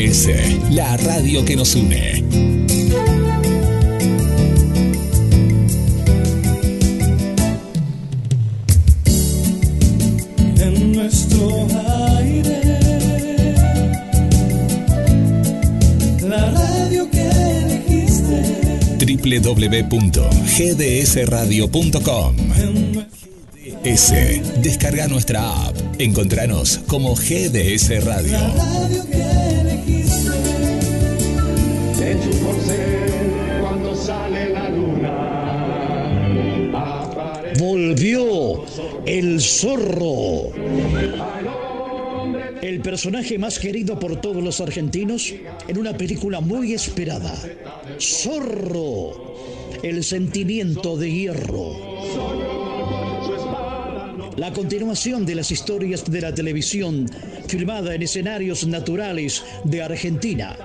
La radio que nos une. En nuestro aire, la radio que elegiste. www.gdsradio.com GDS, descarga nuestra app. Encontranos como GDS Radio. El zorro. El personaje más querido por todos los argentinos en una película muy esperada. Zorro. El sentimiento de hierro. La continuación de las historias de la televisión filmada en escenarios naturales de Argentina.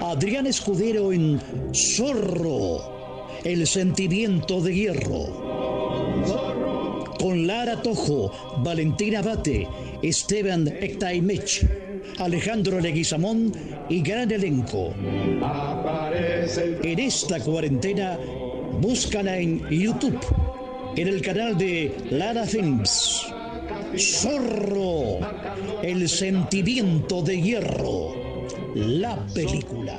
Adrián Escudero en Zorro. El sentimiento de hierro con Lara Tojo, Valentina Bate, Esteban Ektaimech, Alejandro Leguizamón y gran elenco. En esta cuarentena, búscala en YouTube, en el canal de Lara Films. Zorro, el sentimiento de hierro, la película.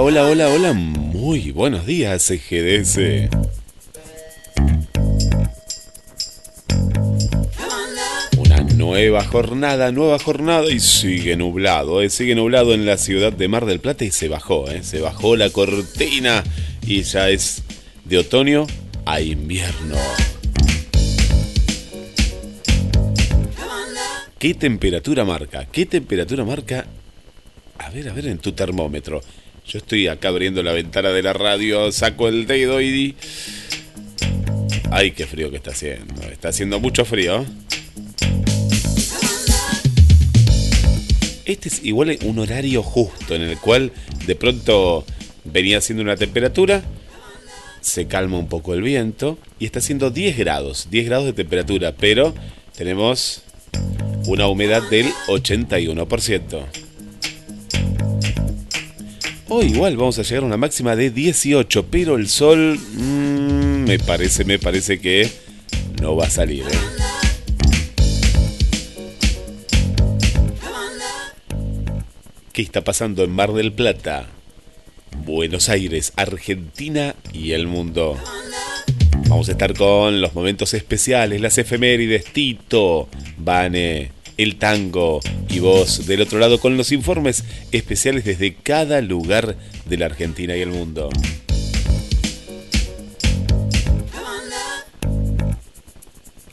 Hola, hola, hola, hola. Muy buenos días, GDS. Una nueva jornada, nueva jornada y sigue nublado, eh, sigue nublado en la ciudad de Mar del Plata y se bajó, eh, se bajó la cortina y ya es de otoño a invierno. ¿Qué temperatura marca? ¿Qué temperatura marca a ver, a ver en tu termómetro. Yo estoy acá abriendo la ventana de la radio, saco el dedo y... Ay, qué frío que está haciendo. Está haciendo mucho frío. Este es igual un horario justo en el cual de pronto venía haciendo una temperatura, se calma un poco el viento y está haciendo 10 grados, 10 grados de temperatura, pero tenemos una humedad del 81%. Hoy igual vamos a llegar a una máxima de 18, pero el sol mm, me parece, me parece que no va a salir. ¿eh? ¿Qué está pasando en Mar del Plata? Buenos Aires, Argentina y el mundo. Vamos a estar con los momentos especiales, las efemérides, Tito, Vane, el tango y vos del otro lado con los informes especiales desde cada lugar de la Argentina y el mundo.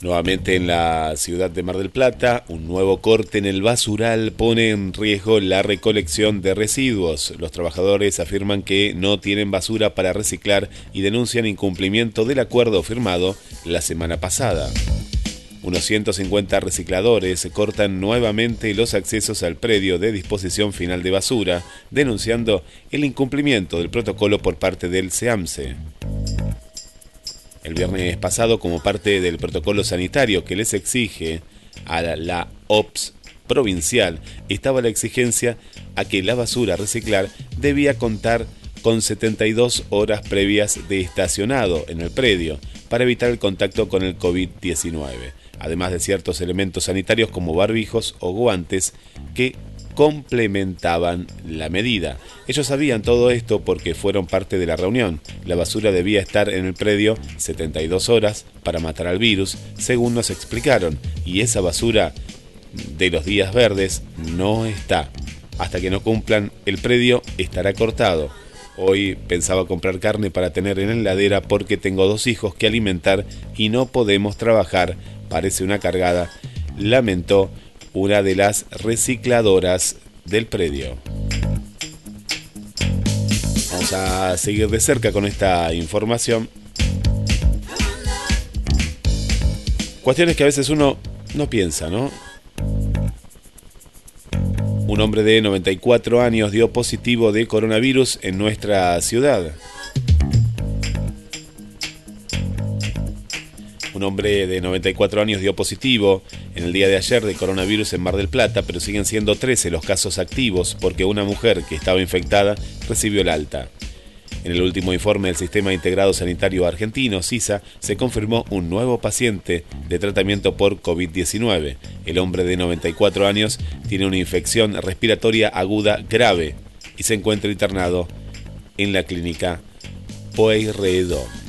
Nuevamente en la ciudad de Mar del Plata, un nuevo corte en el basural pone en riesgo la recolección de residuos. Los trabajadores afirman que no tienen basura para reciclar y denuncian incumplimiento del acuerdo firmado la semana pasada. Unos 150 recicladores cortan nuevamente los accesos al predio de disposición final de basura, denunciando el incumplimiento del protocolo por parte del SEAMSE. El viernes pasado, como parte del protocolo sanitario que les exige a la OPS provincial, estaba la exigencia a que la basura a reciclar debía contar con 72 horas previas de estacionado en el predio para evitar el contacto con el COVID-19 además de ciertos elementos sanitarios como barbijos o guantes que complementaban la medida. Ellos sabían todo esto porque fueron parte de la reunión. La basura debía estar en el predio 72 horas para matar al virus, según nos explicaron, y esa basura de los días verdes no está. Hasta que no cumplan, el predio estará cortado. Hoy pensaba comprar carne para tener en la heladera porque tengo dos hijos que alimentar y no podemos trabajar. Parece una cargada. Lamentó una de las recicladoras del predio. Vamos a seguir de cerca con esta información. Cuestiones que a veces uno no piensa, ¿no? Un hombre de 94 años dio positivo de coronavirus en nuestra ciudad. Un hombre de 94 años dio positivo en el día de ayer de coronavirus en Mar del Plata, pero siguen siendo 13 los casos activos porque una mujer que estaba infectada recibió el alta. En el último informe del Sistema Integrado Sanitario Argentino, SISA, se confirmó un nuevo paciente de tratamiento por COVID-19. El hombre de 94 años tiene una infección respiratoria aguda grave y se encuentra internado en la clínica Pueyrredón.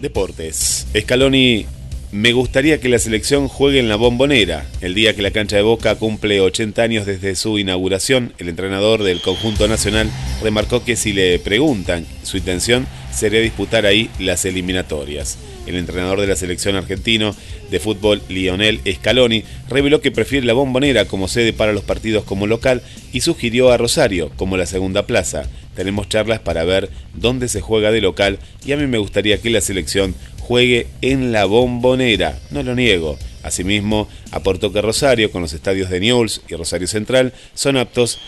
Deportes. Scaloni, me gustaría que la selección juegue en la bombonera. El día que la cancha de Boca cumple 80 años desde su inauguración, el entrenador del conjunto nacional remarcó que si le preguntan su intención sería disputar ahí las eliminatorias. El entrenador de la selección argentino de fútbol, Lionel Scaloni, reveló que prefiere la bombonera como sede para los partidos como local y sugirió a Rosario como la segunda plaza. Tenemos charlas para ver dónde se juega de local y a mí me gustaría que la selección juegue en la bombonera, no lo niego. Asimismo, aportó que Rosario, con los estadios de Newell's y Rosario Central, son aptos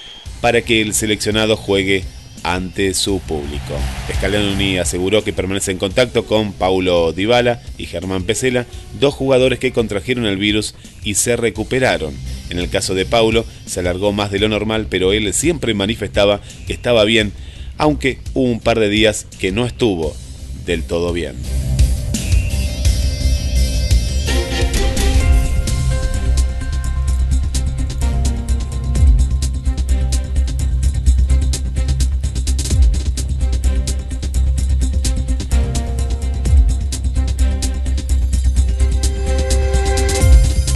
para que el seleccionado juegue ante su público. Scaloni aseguró que permanece en contacto con Paulo Dybala y Germán Pesela, dos jugadores que contrajeron el virus y se recuperaron. En el caso de Paulo, se alargó más de lo normal, pero él siempre manifestaba que estaba bien, aunque hubo un par de días que no estuvo del todo bien.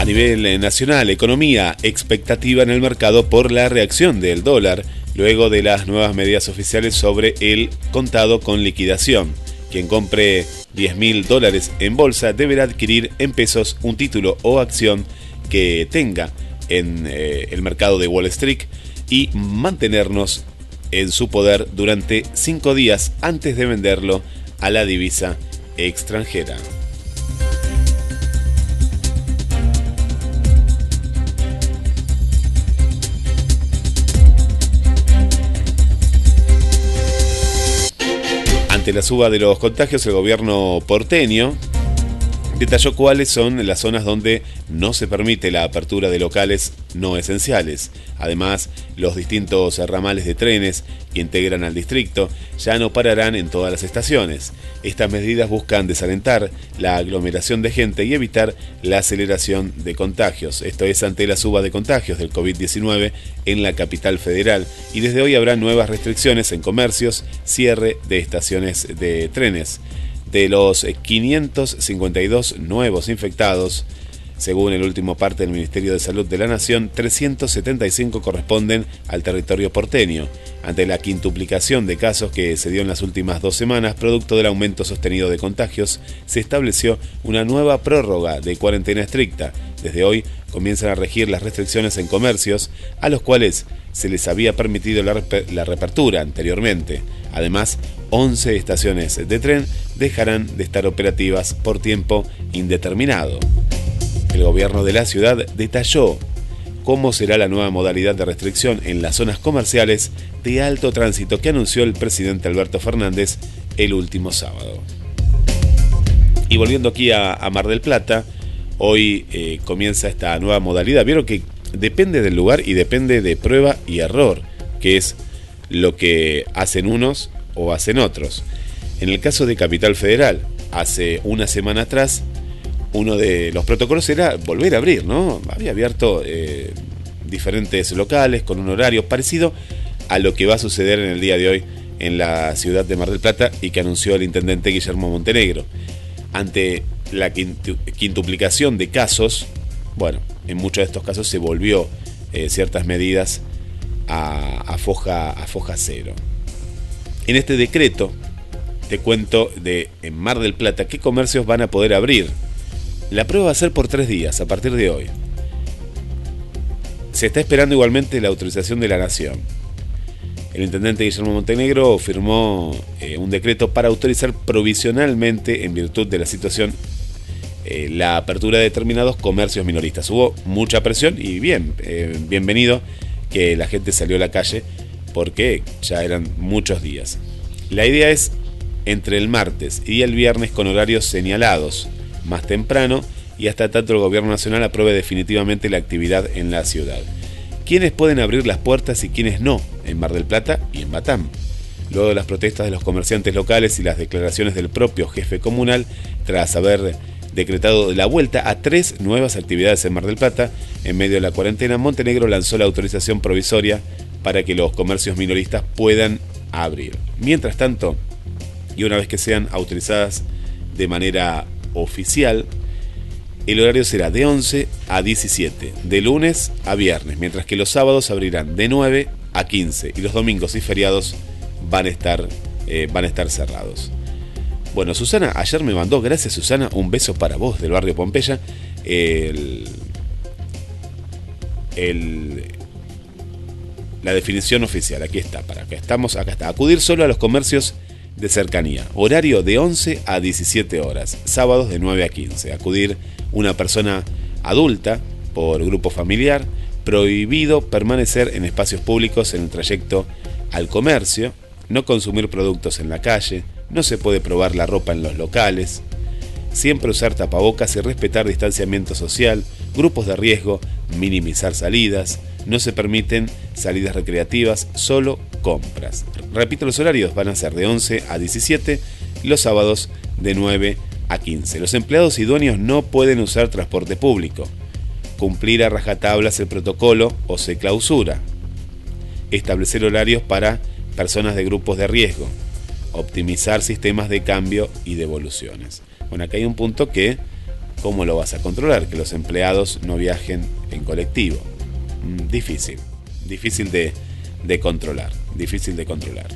Nivel nacional, economía, expectativa en el mercado por la reacción del dólar luego de las nuevas medidas oficiales sobre el contado con liquidación. Quien compre 10 mil dólares en bolsa deberá adquirir en pesos un título o acción que tenga en eh, el mercado de Wall Street y mantenernos en su poder durante cinco días antes de venderlo a la divisa extranjera. La suba de los contagios, el gobierno porteño detalló cuáles son las zonas donde no se permite la apertura de locales no esenciales. Además, los distintos ramales de trenes que integran al distrito ya no pararán en todas las estaciones. Estas medidas buscan desalentar la aglomeración de gente y evitar la aceleración de contagios. Esto es ante la suba de contagios del COVID-19 en la capital federal y desde hoy habrá nuevas restricciones en comercios, cierre de estaciones de trenes. De los 552 nuevos infectados, según el último parte del Ministerio de Salud de la Nación, 375 corresponden al territorio porteño. Ante la quintuplicación de casos que se dio en las últimas dos semanas, producto del aumento sostenido de contagios, se estableció una nueva prórroga de cuarentena estricta. Desde hoy comienzan a regir las restricciones en comercios, a los cuales se les había permitido la, la reapertura anteriormente. Además, 11 estaciones de tren dejarán de estar operativas por tiempo indeterminado. El gobierno de la ciudad detalló cómo será la nueva modalidad de restricción en las zonas comerciales de alto tránsito que anunció el presidente Alberto Fernández el último sábado. Y volviendo aquí a, Mar del Plata, hoy eh, comienza esta nueva modalidad. Vieron que depende del lugar y depende de prueba y error, que es lo que hacen unos o hacen otros. En el caso de Capital Federal, hace una semana atrás, uno de los protocolos era volver a abrir, ¿no? Había abierto eh, diferentes locales con un horario parecido a lo que va a suceder en el día de hoy en la ciudad de Mar del Plata y que anunció el intendente Guillermo Montenegro. Ante la quintuplicación de casos, bueno, en muchos de estos casos se volvió eh, ciertas medidas a, foja, a foja cero. En este decreto te cuento de en Mar del Plata qué comercios van a poder abrir. La prueba va a ser por tres días, a partir de hoy. Se está esperando igualmente la autorización de la Nación. El intendente Guillermo Montenegro firmó eh, un decreto para autorizar provisionalmente, en virtud de la situación, eh, la apertura de determinados comercios minoristas. Hubo mucha presión y bien, eh, bienvenido que la gente salió a la calle porque ya eran muchos días. La idea es entre el martes y el viernes con horarios señalados, más temprano y hasta tanto el gobierno nacional apruebe definitivamente la actividad en la ciudad. ¿Quiénes pueden abrir las puertas y quiénes no en Mar del Plata y en Batam? Luego de las protestas de los comerciantes locales y las declaraciones del propio jefe comunal, tras haber decretado la vuelta a tres nuevas actividades en Mar del Plata, en medio de la cuarentena, Montenegro lanzó la autorización provisoria para que los comercios minoristas puedan abrir. Mientras tanto, y una vez que sean autorizadas de manera oficial, el horario será de 11 a 17, de lunes a viernes, mientras que los sábados abrirán de 9 a 15 y los domingos y feriados van a estar, eh, van a estar cerrados. Bueno, Susana, ayer me mandó, gracias Susana, un beso para vos del barrio Pompeya. El, la definición oficial, aquí está, para que estamos, acá está. Acudir solo a los comercios de cercanía. Horario de 11 a 17 horas. Sábados de 9 a 15. Acudir una persona adulta por grupo familiar. Prohibido permanecer en espacios públicos en el trayecto al comercio. No consumir productos en la calle. No se puede probar la ropa en los locales. Siempre usar tapabocas y respetar distanciamiento social. Grupos de riesgo. Minimizar salidas no se permiten salidas recreativas, solo compras. Repito, los horarios van a ser de 11 a 17, los sábados de 9 a 15. Los empleados y dueños no pueden usar transporte público. Cumplir a rajatablas el protocolo o se clausura. Establecer horarios para personas de grupos de riesgo. Optimizar sistemas de cambio y devoluciones. Bueno, acá hay un punto que, ¿cómo lo vas a controlar? Que los empleados no viajen en colectivo. Mm, difícil, difícil de, controlar, difícil de controlar.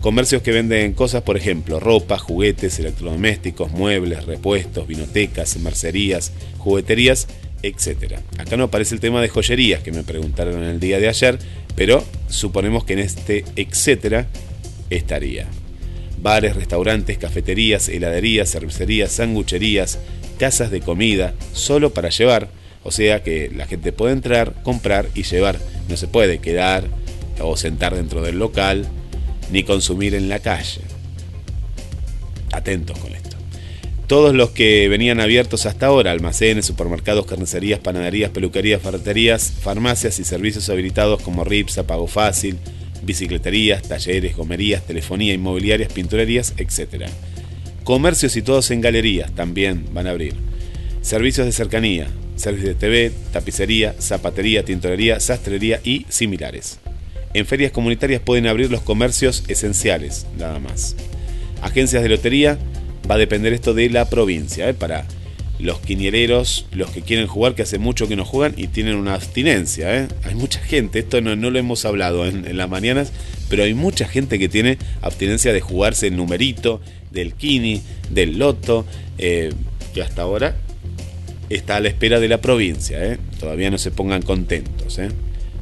Comercios que venden cosas, por ejemplo, ropa, juguetes, electrodomésticos, muebles, repuestos, vinotecas, mercerías, jugueterías, etc. Acá no aparece el tema de joyerías que me preguntaron el día de ayer, pero suponemos que en este etcétera estaría. Bares, restaurantes, cafeterías, heladerías, cervecerías, sangucherías, casas de comida, solo para llevar, o sea que la gente puede entrar, comprar y llevar. No se puede quedar o sentar dentro del local ni consumir en la calle. Atentos con esto. Todos los que venían abiertos hasta ahora, almacenes, supermercados, carnicerías, panaderías, peluquerías, ferreterías, farmacias y servicios habilitados como RIPS, Pago Fácil, bicicleterías, talleres, gomerías, telefonía, inmobiliarias, pinturerías, etc. Comercios y todos en galerías también van a abrir. Servicios de cercanía, servicios de TV, tapicería, zapatería, tintorería, sastrería y similares. En ferias comunitarias pueden abrir los comercios esenciales, nada más. Agencias de lotería, va a depender esto de la provincia. ¿eh? Para los quiniereros, los que quieren jugar, que hace mucho que no juegan y tienen una abstinencia. ¿eh? Hay mucha gente, esto no, lo hemos hablado en, las mañanas, pero hay mucha gente que tiene abstinencia de jugarse el numerito, del kini, del loto, eh, que hasta ahora está a la espera de la provincia. ¿eh? Todavía no se pongan contentos. ¿eh?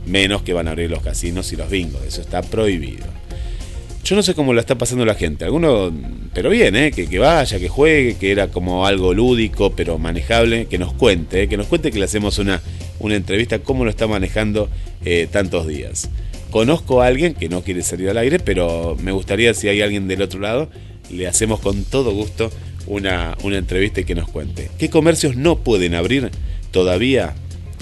Menos que van a abrir los casinos y los bingos. Eso está prohibido. Yo no sé cómo lo está pasando la gente. Algunos, pero bien, ¿eh? que, vaya, que juegue, que era como algo lúdico, pero manejable. Que nos cuente, ¿eh? que nos cuente que le hacemos una, una entrevista, cómo lo está manejando eh, tantos días. Conozco a alguien que no quiere salir al aire, pero me gustaría si hay alguien del otro lado, le hacemos con todo gusto una, una entrevista y que nos cuente. ¿Qué comercios no pueden abrir todavía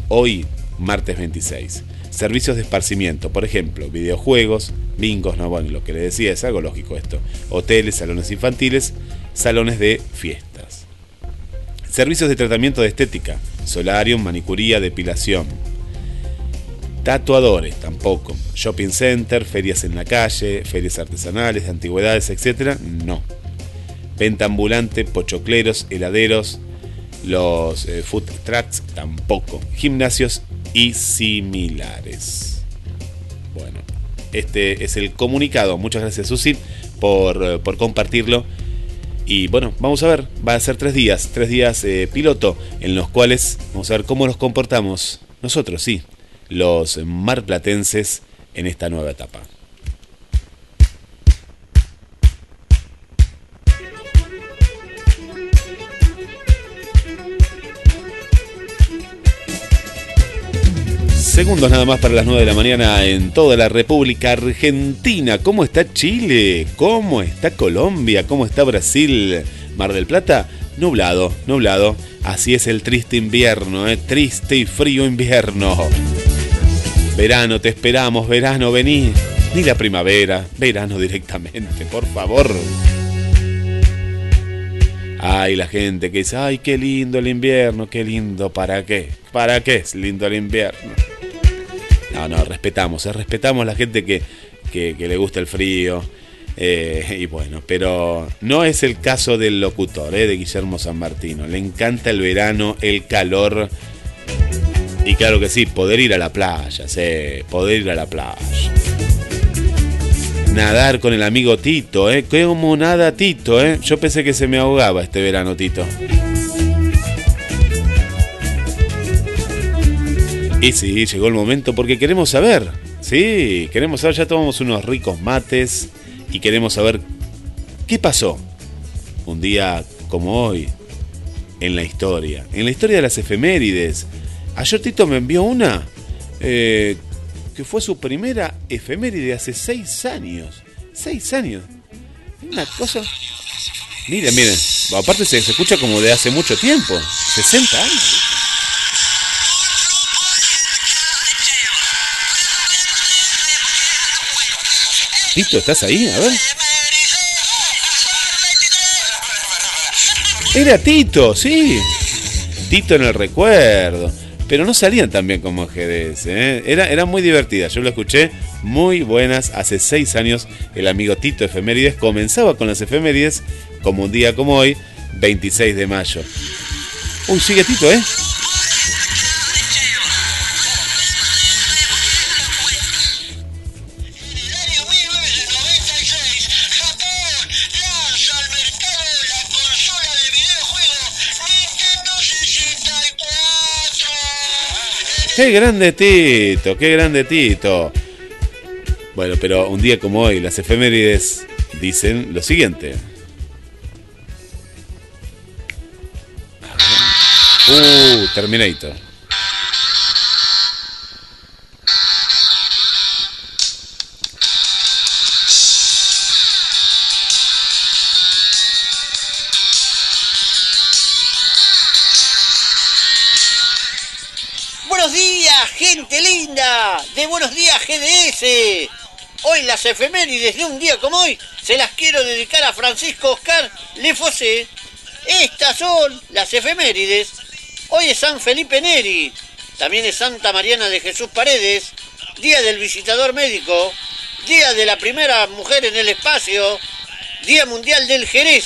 hoy, martes 26? Servicios de esparcimiento, por ejemplo, videojuegos, bingos, no, bueno, lo que le decía es algo lógico esto. Hoteles, salones infantiles, salones de fiestas. Servicios de tratamiento de estética, solarium, manicuría, depilación. Tatuadores, tampoco. Shopping center, ferias en la calle, ferias artesanales, de antigüedades, etc. No. Venta ambulante, pochocleros, heladeros, los eh, food trucks, tampoco. Gimnasios y similares. Bueno, este es el comunicado. Muchas gracias, Susi, por, eh, por compartirlo. Y bueno, vamos a ver, va a ser tres días, tres días eh, piloto, en los cuales vamos a ver cómo nos comportamos nosotros, sí, los marplatenses en esta nueva etapa. Segundos nada más para las 9 de la mañana en toda la República Argentina. ¿Cómo está Chile? ¿Cómo está Colombia? ¿Cómo está Brasil? Mar del Plata, nublado, nublado. Así es el triste invierno, ¿eh? triste y frío invierno. Verano, te esperamos, verano, vení. Ni la primavera, verano directamente, por favor. Ay, la gente que dice, ay, qué lindo el invierno, qué lindo, ¿para qué? ¿Para qué es lindo el invierno? No, no, respetamos, eh, respetamos a la gente que, que, le gusta el frío. eh, y bueno, pero no es el caso del locutor, eh, de Guillermo San Martino. Le encanta el verano, el calor. Y claro que sí, poder ir a la playa, sí, poder ir a la playa. Nadar con el amigo Tito, ¿eh? Como nada Tito, ¿eh? Yo pensé que se me ahogaba este verano, Tito. Y sí, llegó el momento porque queremos saber. Sí, queremos saber, ya tomamos unos ricos mates y queremos saber qué pasó un día como hoy en la historia. En la historia de las efemérides. Ayer Tito me envió una eh, que fue su primera efeméride hace seis años. Seis años. Una cosa. Miren, miren. Aparte se, escucha como de hace mucho tiempo. 60 años. Tito, ¿estás ahí? A ver. Era Tito, sí. Tito en el recuerdo. Pero no salían tan bien como GDS. ¿eh? Era, era muy divertida. Yo lo escuché muy buenas. Hace seis años el amigo Tito Efemérides comenzaba con las efemérides como un día como hoy, 26 de mayo. Uy, sigue Tito, ¿eh? Qué grande Tito, qué grande Tito. Bueno, pero un día como hoy, las efemérides dicen lo siguiente. Uh, Terminator. De buenos días, GDS. Hoy las efemérides de un día como hoy se las quiero dedicar a Francisco Oscar Lefossé. Estas son las efemérides. Hoy es San Felipe Neri. También es Santa Mariana de Jesús Paredes. Día del visitador médico. Día de la primera mujer en el espacio. Día mundial del Jerez.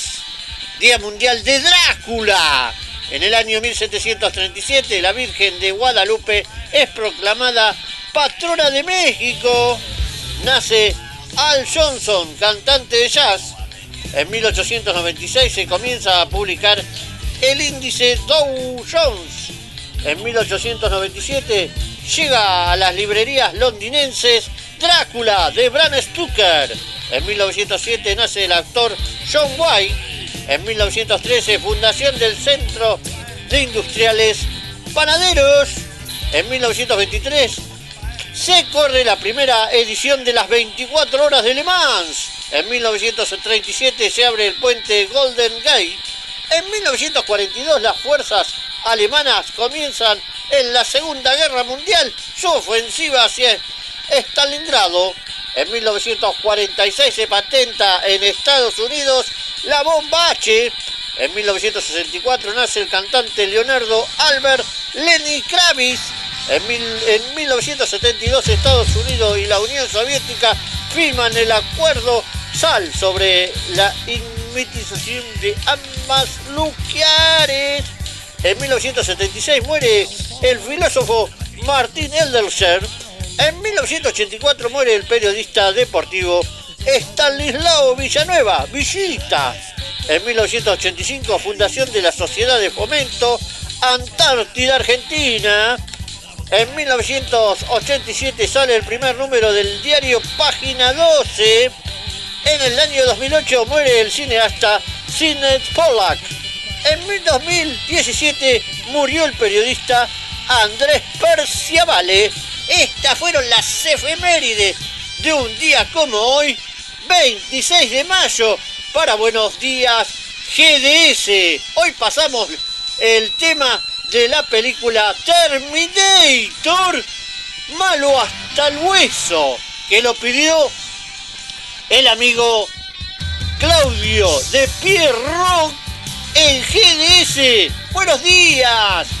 Día mundial de Drácula. En el año 1737 la Virgen de Guadalupe es proclamada patrona de México. Nace Al Johnson, cantante de jazz. En 1896 se comienza a publicar el índice Dow Jones. En 1897 llega a las librerías londinenses Drácula de Bram Stoker. En 1907 nace el actor John White. En 1913 fundación del Centro de Industriales Panaderos. En 1923 se corre la primera edición de las 24 horas de Le Mans. En 1937 se abre el puente Golden Gate. En 1942 las fuerzas alemanas comienzan en la Segunda Guerra Mundial su ofensiva hacia Stalingrado. En 1946 se patenta en Estados Unidos la bomba H. En 1964 nace el cantante Leonardo Albert Lenny Kravitz. En, mil- en 1972 Estados Unidos y la Unión Soviética firman el acuerdo SAL sobre la inmitización de armas nucleares. En 1976 muere el filósofo Martín Elderser. En 1984 muere el periodista deportivo Stanislao Villanueva, Villita. En 1985 fundación de la Sociedad de Fomento Antártida Argentina. En 1987 sale el primer número del diario Página 12. En el año 2008 muere el cineasta Sidney Pollack. En 2017 murió el periodista Andrés Perciavale. Estas fueron las efemérides de un día como hoy, 26 de mayo, para Buenos Días GDS. Hoy pasamos el tema de la película Terminator, malo hasta el hueso, que lo pidió el amigo Claudio de Pierro en GDS. Buenos días.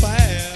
Bye.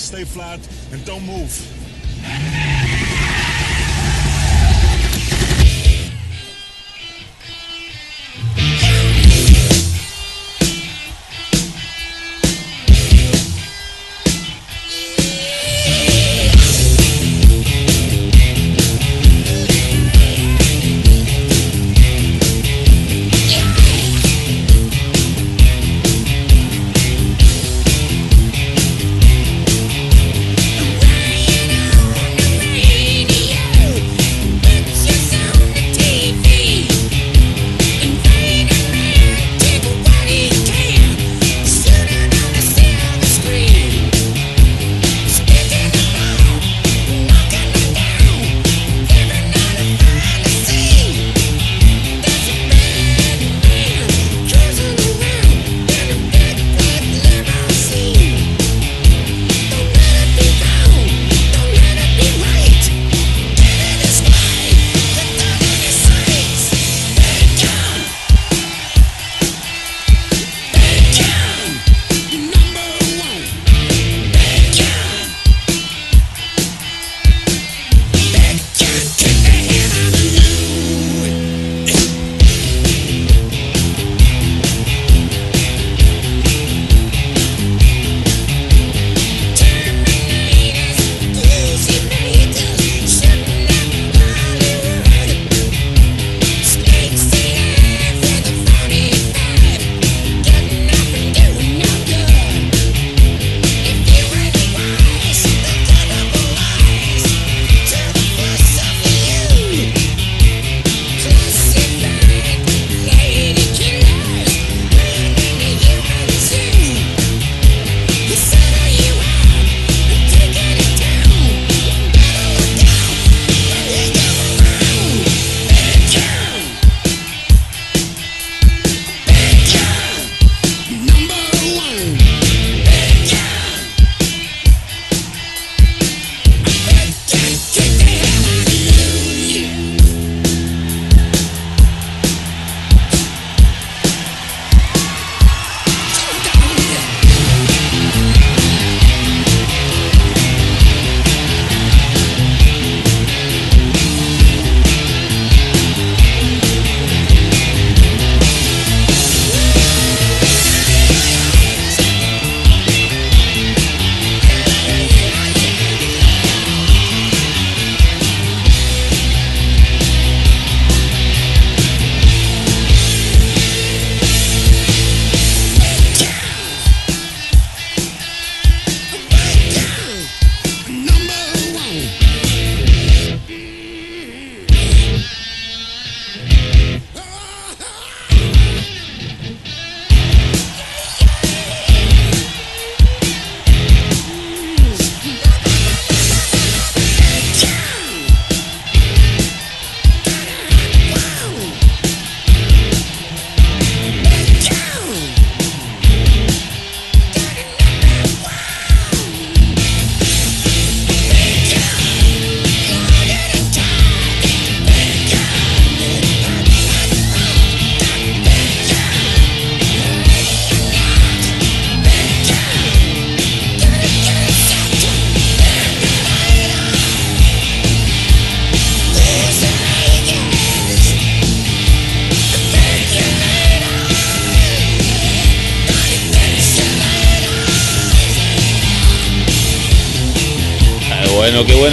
Stay flat, and don't move.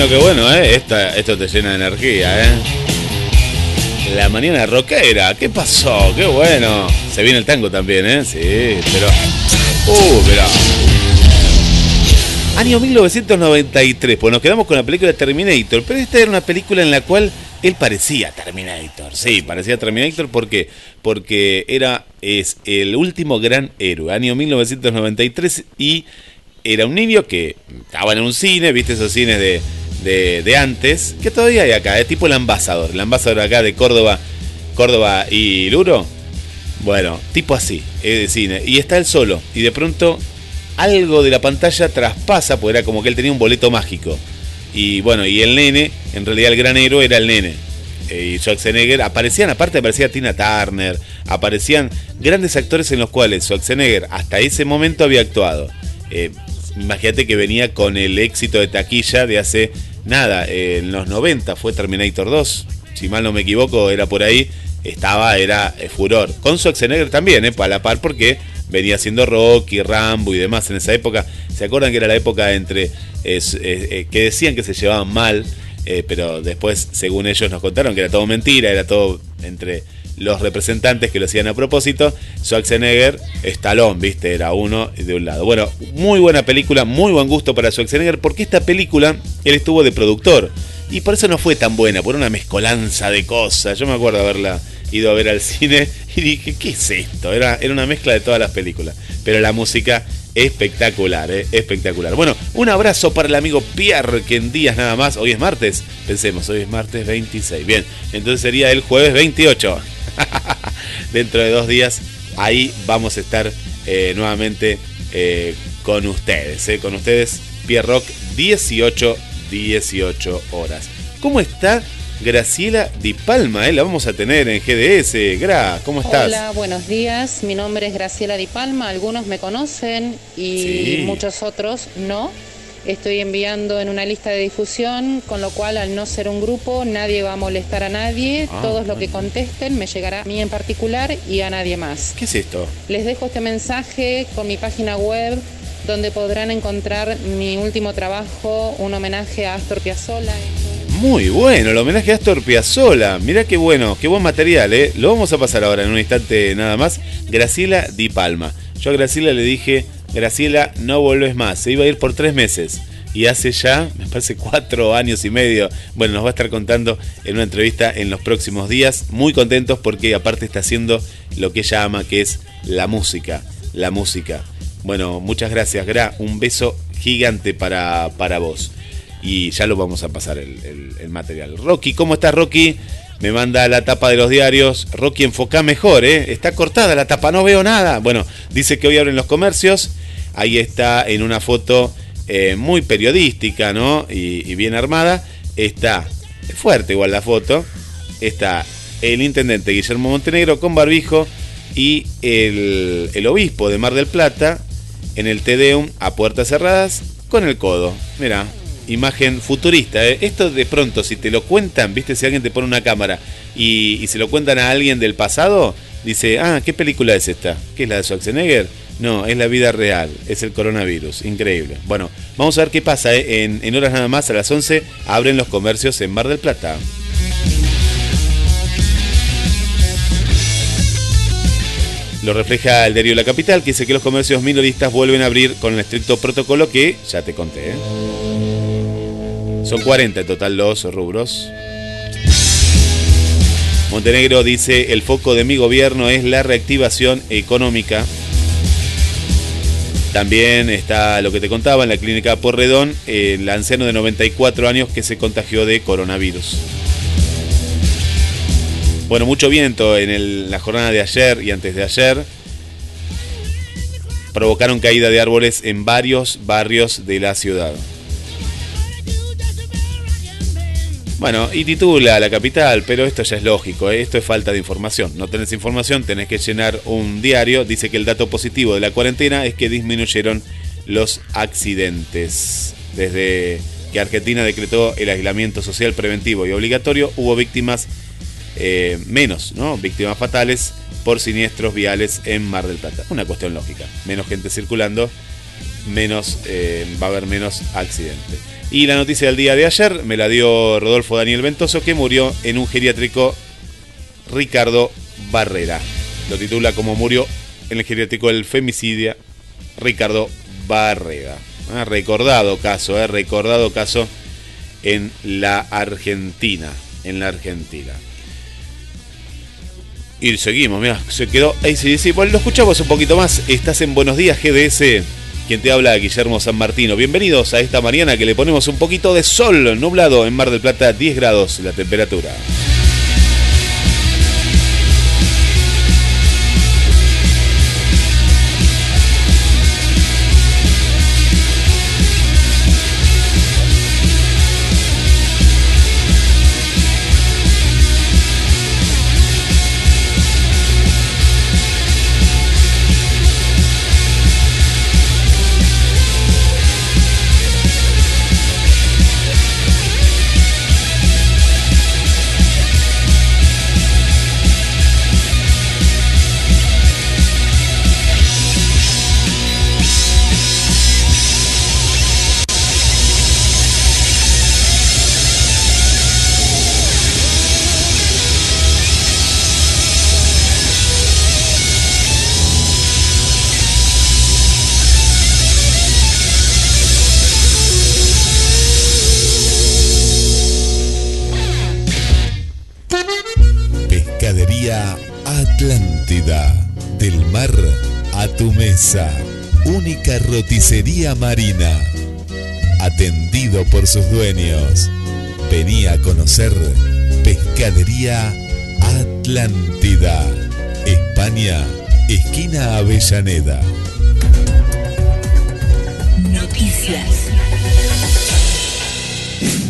Bueno, qué bueno, qué bueno, ¿eh? Esta- esto te llena de energía, ¿eh? La mañana rockera, ¿qué pasó? Qué bueno. Se viene el tango también, ¿eh? Sí, pero... Uh, pero... Año 1993, pues nos quedamos con la película Terminator, pero esta era una película en la cual él parecía Terminator, sí, parecía Terminator porque porque era es el último gran héroe, año 1993 y era un niño que estaba en un cine, viste esos cines de, de, de antes, que todavía hay acá, es tipo el ambasador, el ambasador acá de Córdoba, Córdoba y Luro, bueno, tipo así, es de cine. Y está él solo. Y de pronto algo de la pantalla traspasa, porque era como que él tenía un boleto mágico. Y bueno, y el nene, en realidad el gran héroe era el nene. Eh, y Schwarzenegger, aparecían, aparte aparecía Tina Turner, aparecían grandes actores en los cuales Schwarzenegger hasta ese momento había actuado. Eh, imagínate que venía con el éxito de taquilla de hace nada, en los 90 fue Terminator 2, si mal no me equivoco, era por ahí, estaba, era eh, furor. Con Schwarzenegger también, eh, a la par, porque venía haciendo Rocky, Rambo y demás en esa época. ¿Se acuerdan que era la época entre eh, eh, que decían que se llevaban mal? pero después, según ellos nos contaron que era todo mentira, era todo entre los representantes que lo hacían a propósito. Schwarzenegger, Stallone, viste, era uno de un lado. Bueno, muy buena película, muy buen gusto para Schwarzenegger, porque esta película él estuvo de productor. Y por eso no fue tan buena, por una mezcolanza de cosas. Yo me acuerdo haberla ido a ver al cine y dije, ¿qué es esto? Era, era una mezcla de todas las películas. Pero la música espectacular, ¿eh? espectacular. Bueno, un abrazo para el amigo Pierre, que en días nada más, hoy es martes, pensemos, hoy es martes 26. Bien, entonces sería el jueves 28. Dentro de dos días, ahí vamos a estar eh, nuevamente eh, con ustedes, ¿eh? con ustedes, Pierre Rock, 18, 18 horas. ¿Cómo está Graciela Di Palma? eh? La vamos a tener en GDS. Gra, ¿cómo estás? Hola, buenos días. Mi nombre es Graciela Di Palma. Algunos me conocen y Sí. muchos otros no. Estoy enviando en una lista de difusión, con lo cual al no ser un grupo nadie va a molestar a nadie. Ah, Todos lo que contesten me llegará a mí en particular y a nadie más. ¿Qué es esto? Les dejo este mensaje con mi página web donde podrán encontrar mi último trabajo, un homenaje a Astor Piazzolla. Muy bueno, el homenaje a Astor Piazzolla. Mirá qué bueno, qué buen material, ¿eh? Lo vamos a pasar ahora en un instante nada más. Graciela Di Palma. Yo a Graciela le dije, Graciela, no volvés más. Se iba a ir por tres meses. Y hace ya, me parece, cuatro años y medio. Bueno, nos va a estar contando en una entrevista en los próximos días. Muy contentos porque aparte está haciendo lo que ella ama, que es la música. La música. Bueno, muchas gracias, Gra. Un beso gigante para, para vos y ya lo vamos a pasar el, el- el material. Rocky, ¿cómo estás, Rocky? Me manda la tapa de los diarios. Rocky, enfoca mejor, ¿eh? Está cortada la tapa, no veo nada. Bueno, dice que hoy abren los comercios. Ahí está en una foto eh, muy periodística, ¿no? Y, bien armada. Está fuerte igual la foto. Está el intendente Guillermo Montenegro con barbijo y el, el obispo de Mar del Plata en el Tedeum a puertas cerradas con el codo. Mira, imagen futurista. ¿eh? Esto de pronto, si te lo cuentan, viste, si alguien te pone una cámara y, se lo cuentan a alguien del pasado, dice, ah, ¿qué película es esta? ¿Qué es la de Schwarzenegger? No, es la vida real, es el coronavirus, increíble. Bueno, vamos a ver qué pasa. ¿eh? En, en horas nada más, a las 11, abren los comercios en Mar del Plata. Lo refleja el diario La Capital, que dice que los comercios minoristas vuelven a abrir con el estricto protocolo que ya te conté. ¿eh? Son 40 en total los rubros. Montenegro dice, el foco de mi gobierno es la reactivación económica. También está lo que te contaba en la clínica Porredón, el anciano de 94 años que se contagió de coronavirus. Bueno, mucho viento en la jornada de ayer y antes de ayer. Provocaron caída de árboles en varios barrios de la ciudad. Bueno, y titula la capital, pero esto ya es lógico, ¿eh? esto es falta de información. No tenés información, tenés que llenar un diario. Dice que el dato positivo de la cuarentena es que disminuyeron los accidentes. Desde que Argentina decretó el aislamiento social preventivo y obligatorio, hubo víctimas eh, menos, ¿no? Víctimas fatales por siniestros viales en Mar del Plata. Una cuestión lógica. Menos gente circulando menos, eh, va a haber menos accidentes. Y la noticia del día de ayer me la dio Rodolfo Daniel Ventoso, que murió en un geriátrico Ricardo Barrera. Lo titula como murió en el geriátrico del femicidio Ricardo Barrera. Ah, recordado caso, eh, recordado caso en la Argentina. En la Argentina. Y seguimos, mira, se quedó ACDC. Bueno, lo escuchamos un poquito más. Estás en Buenos Días GDS. Quien te habla, Guillermo San Martino. Bienvenidos a esta mañana que le ponemos un poquito de sol nublado en Mar del Plata, 10 grados la temperatura. Única roticería marina. Atendido por sus dueños. Venía a conocer Pescadería Atlántida. España, esquina Avellaneda. Noticias.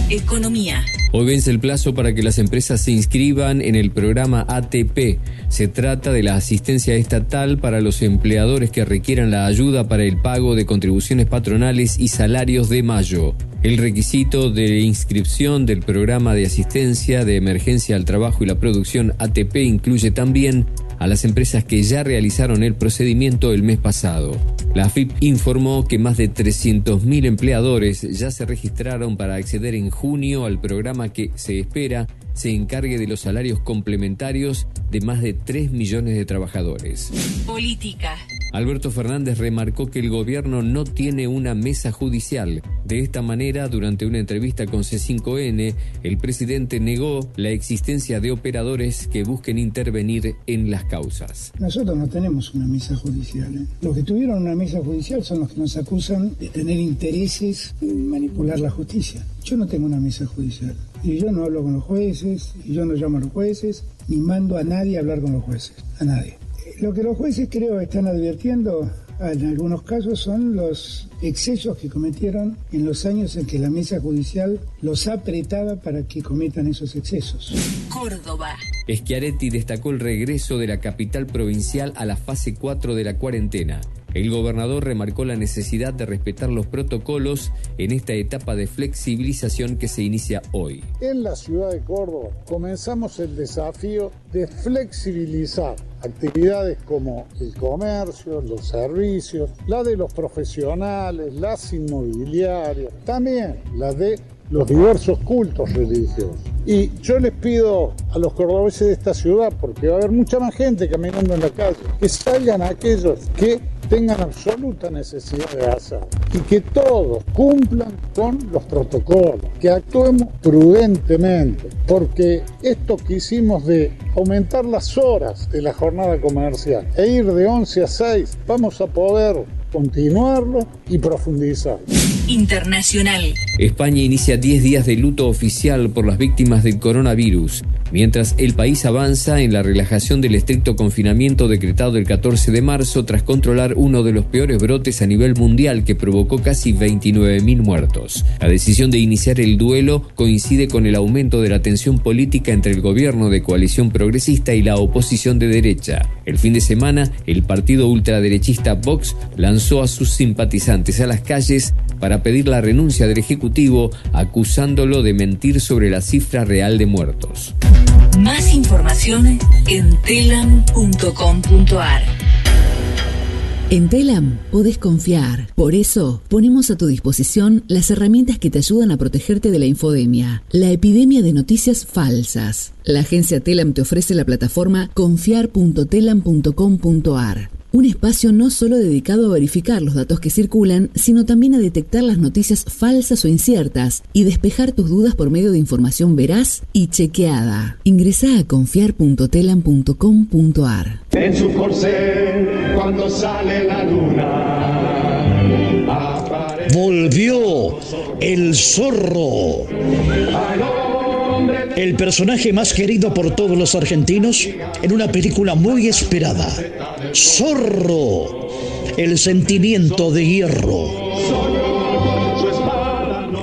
Economía. Hoy vence el plazo para que las empresas se inscriban en el programa ATP. Se trata de la asistencia estatal para los empleadores que requieran la ayuda para el pago de contribuciones patronales y salarios de mayo. El requisito de inscripción del programa de asistencia de emergencia al trabajo y la producción ATP incluye también a las empresas que ya realizaron el procedimiento el mes pasado. La AFIP informó que más de 300.000 empleadores ya se registraron para acceder en junio al programa que se espera se encargue de los salarios complementarios de más de 3 millones de trabajadores. Política. Alberto Fernández remarcó que el gobierno no tiene una mesa judicial. De esta manera, durante una entrevista con C5N, el presidente negó la existencia de operadores que busquen intervenir en las causas. Nosotros no tenemos una mesa judicial. ¿eh? Los que tuvieron una mesa judicial son los que nos acusan de tener intereses en manipular la justicia. Yo no tengo una mesa judicial. Y yo no hablo con los jueces, y yo no llamo a los jueces, ni mando a nadie a hablar con los jueces. A nadie. Lo que los jueces creo están advirtiendo en algunos casos son los excesos que cometieron en los años en que la mesa judicial los apretaba para que cometan esos excesos. Córdoba. Schiaretti destacó el regreso de la capital provincial a la fase 4 de la cuarentena. El gobernador remarcó la necesidad de respetar los protocolos en esta etapa de flexibilización que se inicia hoy. En la ciudad de Córdoba comenzamos el desafío de flexibilizar actividades como el comercio, los servicios, la de los profesionales, las inmobiliarias, también la de los diversos cultos religiosos. Y yo les pido a los cordobeses de esta ciudad, porque va a haber mucha más gente caminando en la calle, que salgan aquellos que tengan absoluta necesidad de hacer y que todos cumplan con los protocolos, que actuemos prudentemente, porque esto que hicimos de aumentar las horas de la jornada comercial e ir de 11 a 6, vamos a poder continuarlo y profundizar. Internacional. España inicia 10 días de luto oficial por las víctimas del coronavirus, mientras el país avanza en la relajación del estricto confinamiento decretado el 14 de marzo tras controlar uno de los peores brotes a nivel mundial que provocó casi 29.000 muertos. La decisión de iniciar el duelo coincide con el aumento de la tensión política entre el gobierno de coalición progresista y la oposición de derecha. El fin de semana, el partido ultraderechista Vox lanzó a sus simpatizantes a las calles para pedir la renuncia del Ejecutivo acusándolo de mentir sobre la cifra real de muertos. Más información en telam.com.ar. En Telam podés confiar. Por eso ponemos a tu disposición las herramientas que te ayudan a protegerte de la infodemia, la epidemia de noticias falsas. La agencia Telam te ofrece la plataforma confiar.telam.com.ar. Un espacio no solo dedicado a verificar los datos que circulan, sino también a detectar las noticias falsas o inciertas y despejar tus dudas por medio de información veraz y chequeada. Ingresa a confiar.telam.com.ar. En su corcel, cuando sale la luna, aparece Volvió el zorro. El personaje más querido por todos los argentinos en una película muy esperada. Zorro. El sentimiento de hierro.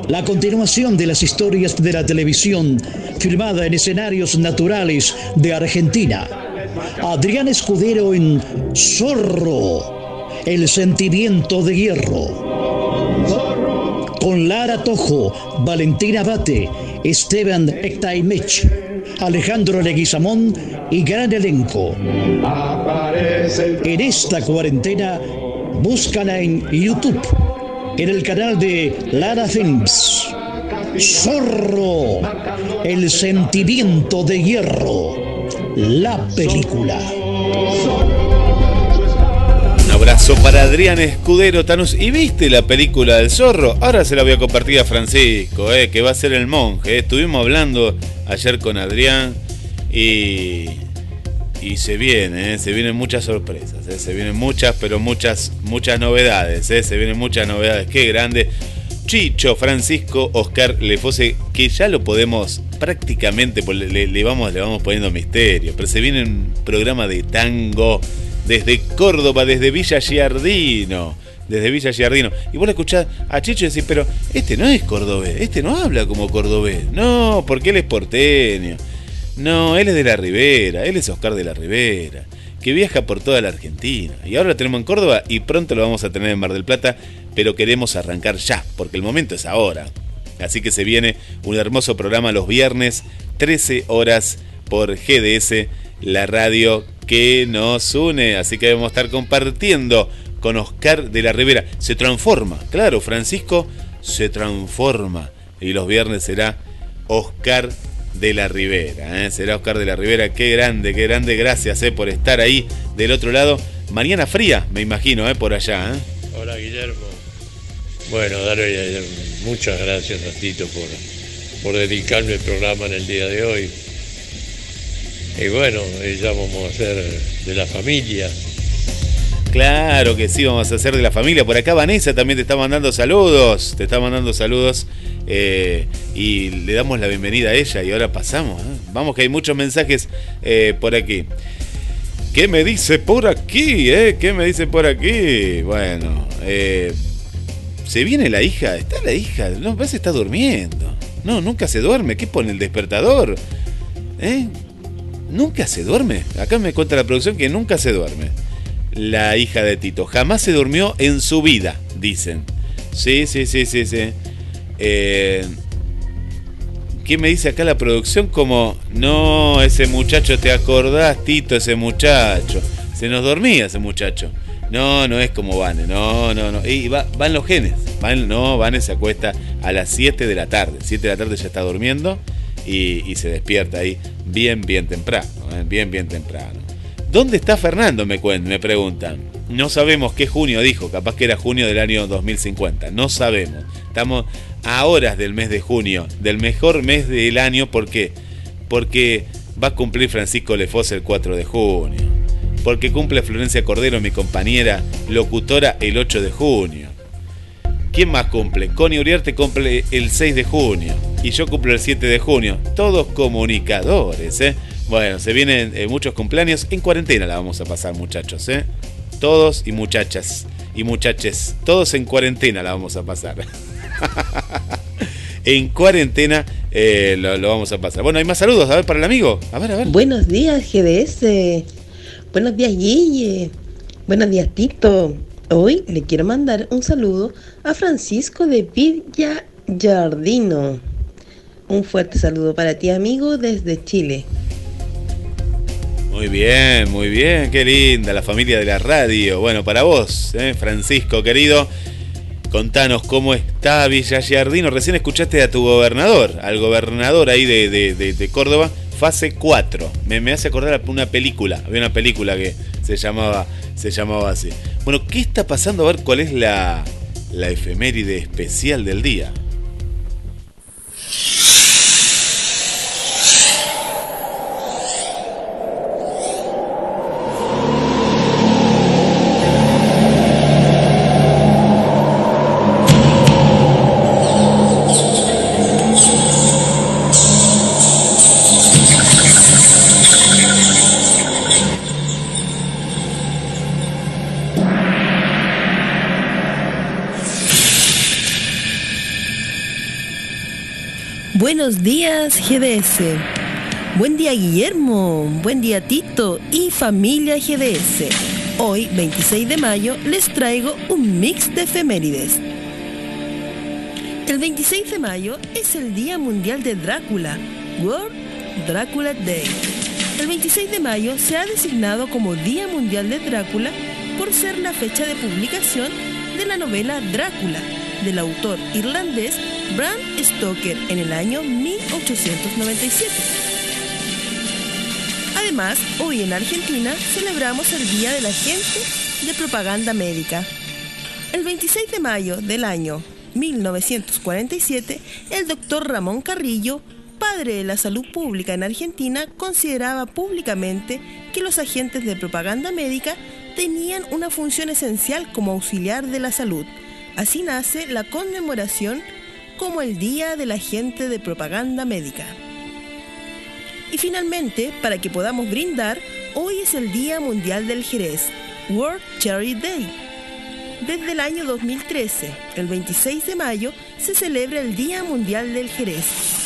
La continuación de las historias de la televisión filmada en escenarios naturales de Argentina. Adrián Escudero en Zorro. El sentimiento de hierro con Lara Tojo, Valentina Bate, Esteban Ectaimech, Alejandro Leguizamón y gran elenco. En esta cuarentena, búscala en YouTube, en el canal de Lara Films. Zorro, el sentimiento de hierro, la película. Abrazo para Adrián Escudero Tanus. ¿Y viste la película del zorro? Ahora se la voy a compartir a Francisco, eh, que va a ser el monje. eh. Estuvimos hablando ayer con Adrián y, y se viene, eh, se vienen muchas sorpresas. eh, se vienen muchas, pero muchas, muchas novedades. se vienen muchas novedades. Qué grande. Chicho, Francisco, Oscar Lefose, que ya lo podemos prácticamente, pues, le vamos, le vamos poniendo misterio, pero se viene un programa de tango desde Córdoba, desde Villa Giardino. Desde Villa Giardino. Y vos le escuchás a Chicho y decís, pero este no es cordobés, este no habla como cordobés. No, porque él es porteño. No, él es de la Ribera, él es Oscar de la Ribera, que viaja por toda la Argentina. Y ahora lo tenemos en Córdoba y pronto lo vamos a tener en Mar del Plata, pero queremos arrancar ya, porque el momento es ahora. Así que se viene un hermoso programa los viernes, 13 horas por GDS, la radio que nos une. Así que a estar compartiendo con Oscar de la Ribera. Se transforma, claro, Francisco se transforma. Y los viernes será Oscar de la Ribera. ¿eh? Será Oscar de la Ribera. Qué grande, qué grande. Gracias eh, por estar ahí del otro lado. Mañana fría, me imagino, ¿eh? por allá. Hola Guillermo. Bueno, Darío, muchas gracias Ratito por, por dedicarme el programa en el día de hoy. Y bueno, ya vamos a hacer de la familia. Claro que sí, vamos a hacer de la familia. Por acá Vanessa también te está mandando saludos. Te está mandando saludos. eh, y le damos la bienvenida a ella. Y ahora pasamos. ¿eh? Vamos que hay muchos mensajes eh, por aquí. ¿Qué me dice por aquí? Eh? ¿Qué me dice por aquí? Bueno, se viene la hija. Está la hija. No, parece que está durmiendo. No, nunca se duerme. ¿Qué pone el despertador? ¿Eh? Nunca se duerme. Acá me cuenta la producción que nunca se duerme. La hija de Tito. Jamás se durmió en su vida, dicen. Sí, sí, sí, sí, sí. Eh, ¿Qué me dice acá la producción? Como, no, ese muchacho, ¿te acordás, Tito, ese muchacho? Se nos dormía ese muchacho. No, no es como Vane, no, no, no. Y va- van los genes. No, Vane se acuesta a las 7 de la tarde. 7 de la tarde ya está durmiendo y, se despierta ahí bien, bien temprano. ¿eh? Bien, bien temprano. ¿Dónde está Fernando? Me, me preguntan. No sabemos qué junio dijo, capaz que era junio del año 2050. No sabemos. Estamos a horas del mes de junio, del mejor mes del año. ¿Por qué? Porque va a cumplir Francisco Lefos el 4 de junio. Porque cumple Florencia Cordero, mi compañera locutora, el 8 de junio. ¿Quién más cumple? Connie Uriarte cumple el 6 de junio. Y yo cumplo el 7 de junio. Todos comunicadores, ¿eh? Bueno, se vienen eh, muchos cumpleaños. En cuarentena la vamos a pasar, muchachos, ¿eh? Todos y muchachas. Y muchaches. Todos en cuarentena la vamos a pasar. en cuarentena eh, lo, lo vamos a pasar. Bueno, hay más saludos. A ver, para el amigo. A ver, a ver. Buenos días, GDS. Buenos días, Guille. Buenos días, Tito. Hoy le quiero mandar un saludo a Francisco de Villa Giardino. Un fuerte saludo para ti, amigo, desde Chile. Muy bien, muy bien, qué linda la familia de la radio. Bueno, para vos, ¿eh? Francisco querido, contanos cómo está Villa Giardino. Recién escuchaste a tu gobernador, al gobernador ahí de, de- de- Córdoba, fase 4. Me, me hace acordar una película, había una película que se llamaba, se llamaba así. Bueno, ¿qué está pasando? A ver cuál es la, la efeméride especial del día. Buenos días, GDS. Buen día, Guillermo. Buen día, Tito y familia GDS. Hoy, 26 de mayo, les traigo un mix de efemérides. El 26 de mayo es el Día Mundial de Drácula, World Dracula Day. El 26 de mayo se ha designado como Día Mundial de Drácula por ser la fecha de publicación de la novela Drácula, del autor irlandés Bram Stoker en el año 1897. Además, hoy en Argentina celebramos el Día de la Gente de Propaganda Médica. El 26 de mayo del año 1947, el doctor Ramón Carrillo, padre de la salud pública en Argentina, consideraba públicamente que los agentes de propaganda médica tenían una función esencial como auxiliar de la salud. Así nace la conmemoración como el Día del Agente de Propaganda Médica. Y finalmente, para que podamos brindar, hoy es el Día Mundial del Jerez, World Cherry Day. Desde el año 2013, el 26 de mayo, se celebra el Día Mundial del Jerez,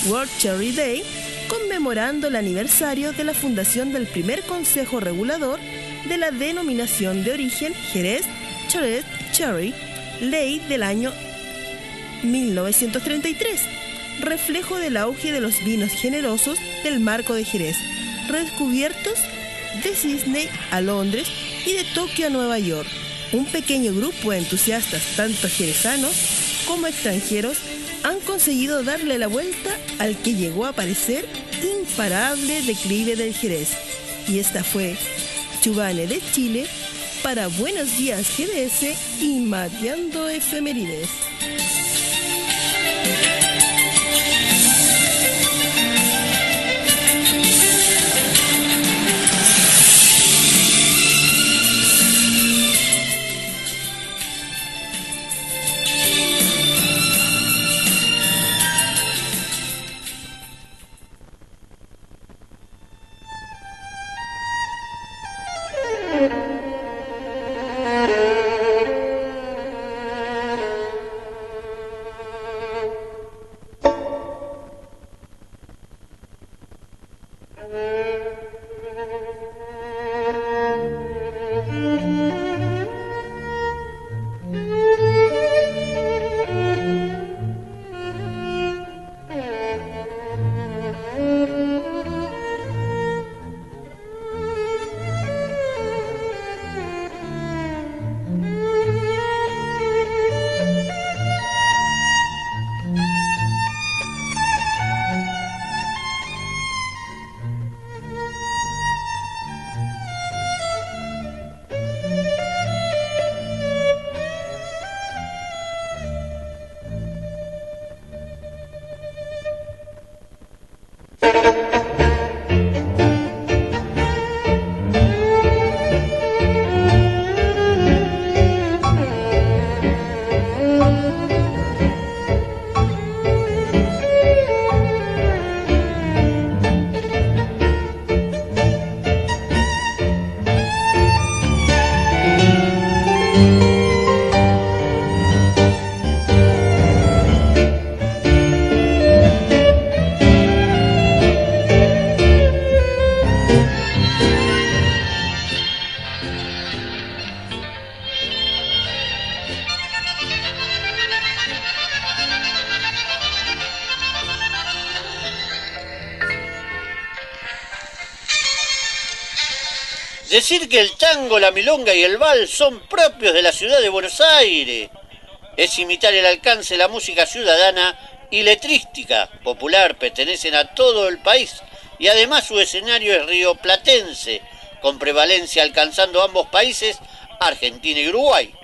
World Cherry Day, conmemorando el aniversario de la fundación del primer Consejo Regulador de la denominación de origen Jerez Jerez Cherry, ley del año 1933, reflejo del auge de los vinos generosos del marco de Jerez, redescubiertos de Sydney a Londres y de Tokio a Nueva York. Un pequeño grupo de entusiastas, tanto jerezanos como extranjeros, han conseguido darle la vuelta al que llegó a parecer imparable declive del Jerez. Y esta fue Chubane de Chile para Buenos Días GDS y Mateando Efemérides. Decir que el tango, la milonga y el vals son propios de la ciudad de Buenos Aires. Es imitar el alcance de la música ciudadana y letrística. Popular, pertenecen a todo el país. Y además su escenario es rioplatense, con prevalencia alcanzando ambos países, Argentina y Uruguay.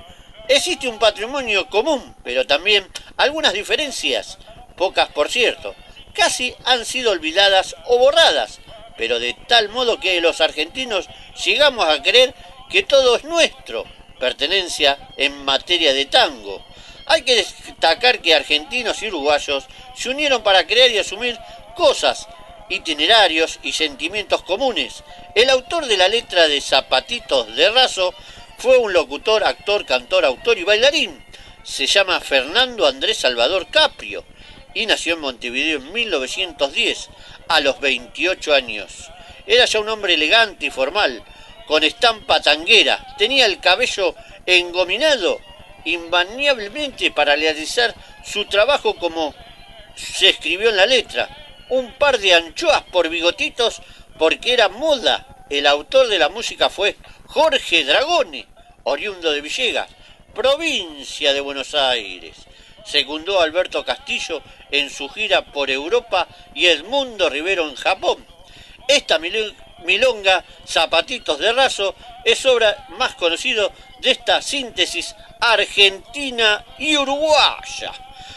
Existe un patrimonio común, pero también algunas diferencias, pocas por cierto, casi han sido olvidadas o borradas, pero de tal modo que los argentinos llegamos a creer que todo es nuestro, pertenencia en materia de tango. Hay que destacar que argentinos y uruguayos se unieron para crear y asumir cosas, itinerarios y sentimientos comunes. El autor de la letra de Zapatitos de Raso fue un locutor, actor, cantor, autor y bailarín. Se llama Fernando Andrés Salvador Caprio y nació en Montevideo en 1910, a los 28 años. Era ya un hombre elegante y formal, con estampa tanguera, tenía el cabello engominado invariablemente para realizar su trabajo como se escribió en la letra. Un par de anchoas por bigotitos porque era moda. El autor de la música fue Jorge Dragone, oriundo de Villegas, provincia de Buenos Aires. Secundó Alberto Castillo en su gira por Europa y Edmundo Rivero en Japón. Esta milonga, Zapatitos de Raso, es obra más conocido de esta síntesis argentina y uruguaya.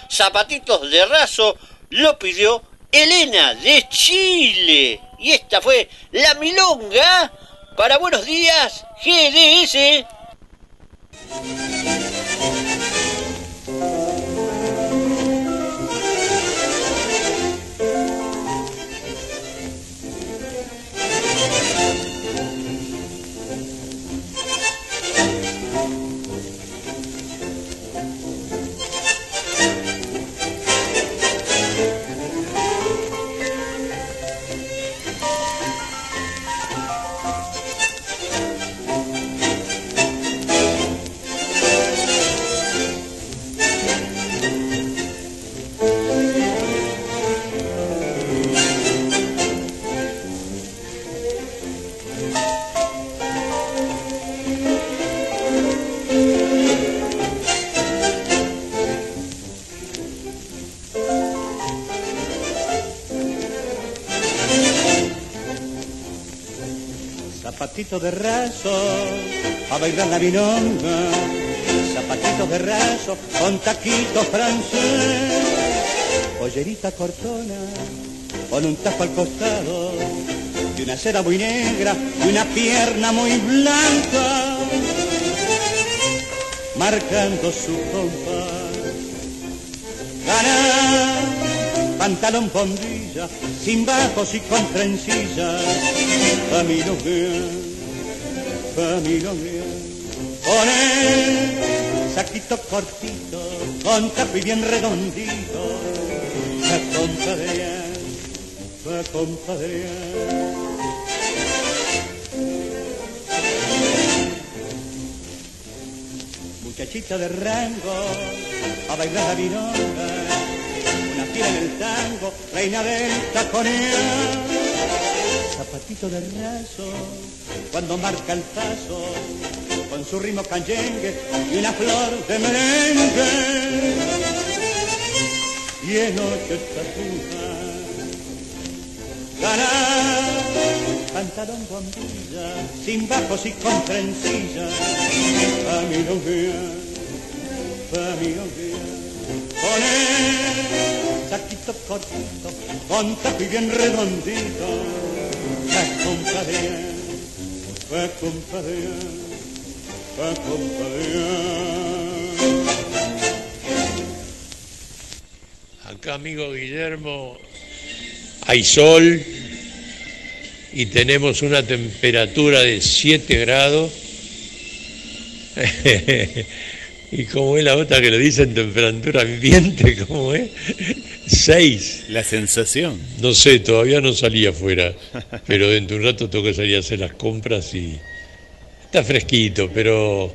Zapatitos de raso lo pidió Elena de Chile. Y esta fue la milonga para Buenos Días GDS. Zapatito de raso, a bailar la milonga. Zapatitos de raso, con taquito francés. Pollerita cortona, con un tajo al costado. Y una seda muy negra y una pierna muy blanca. Marcando su compás. Ganar, pantalón bombilla, sin bajos y con trencillas familia, familia. Poner saquito cortito, con tapi bien redondito, a compadrear, a compadrear. Muchachita de rango, a bailar la milonga, una fiera en el tango, reina del taconeo zapatito de raso, cuando marca el paso, con su ritmo canyengue y una flor de merengue. Y en noche tapuja, ganar, pantalón bombilla, sin bajos y con trencillas, a mi novia, a mi novia, poner saquito cortito, con tapi bien redondito, Acá, amigo Guillermo, hay sol y tenemos una temperatura de 7 grados. y como es la otra que le dicen temperatura ambiente, ¿cómo es? 6. La sensación. No sé, todavía no salí afuera, pero dentro de un rato tengo que salir a hacer las compras y está fresquito, pero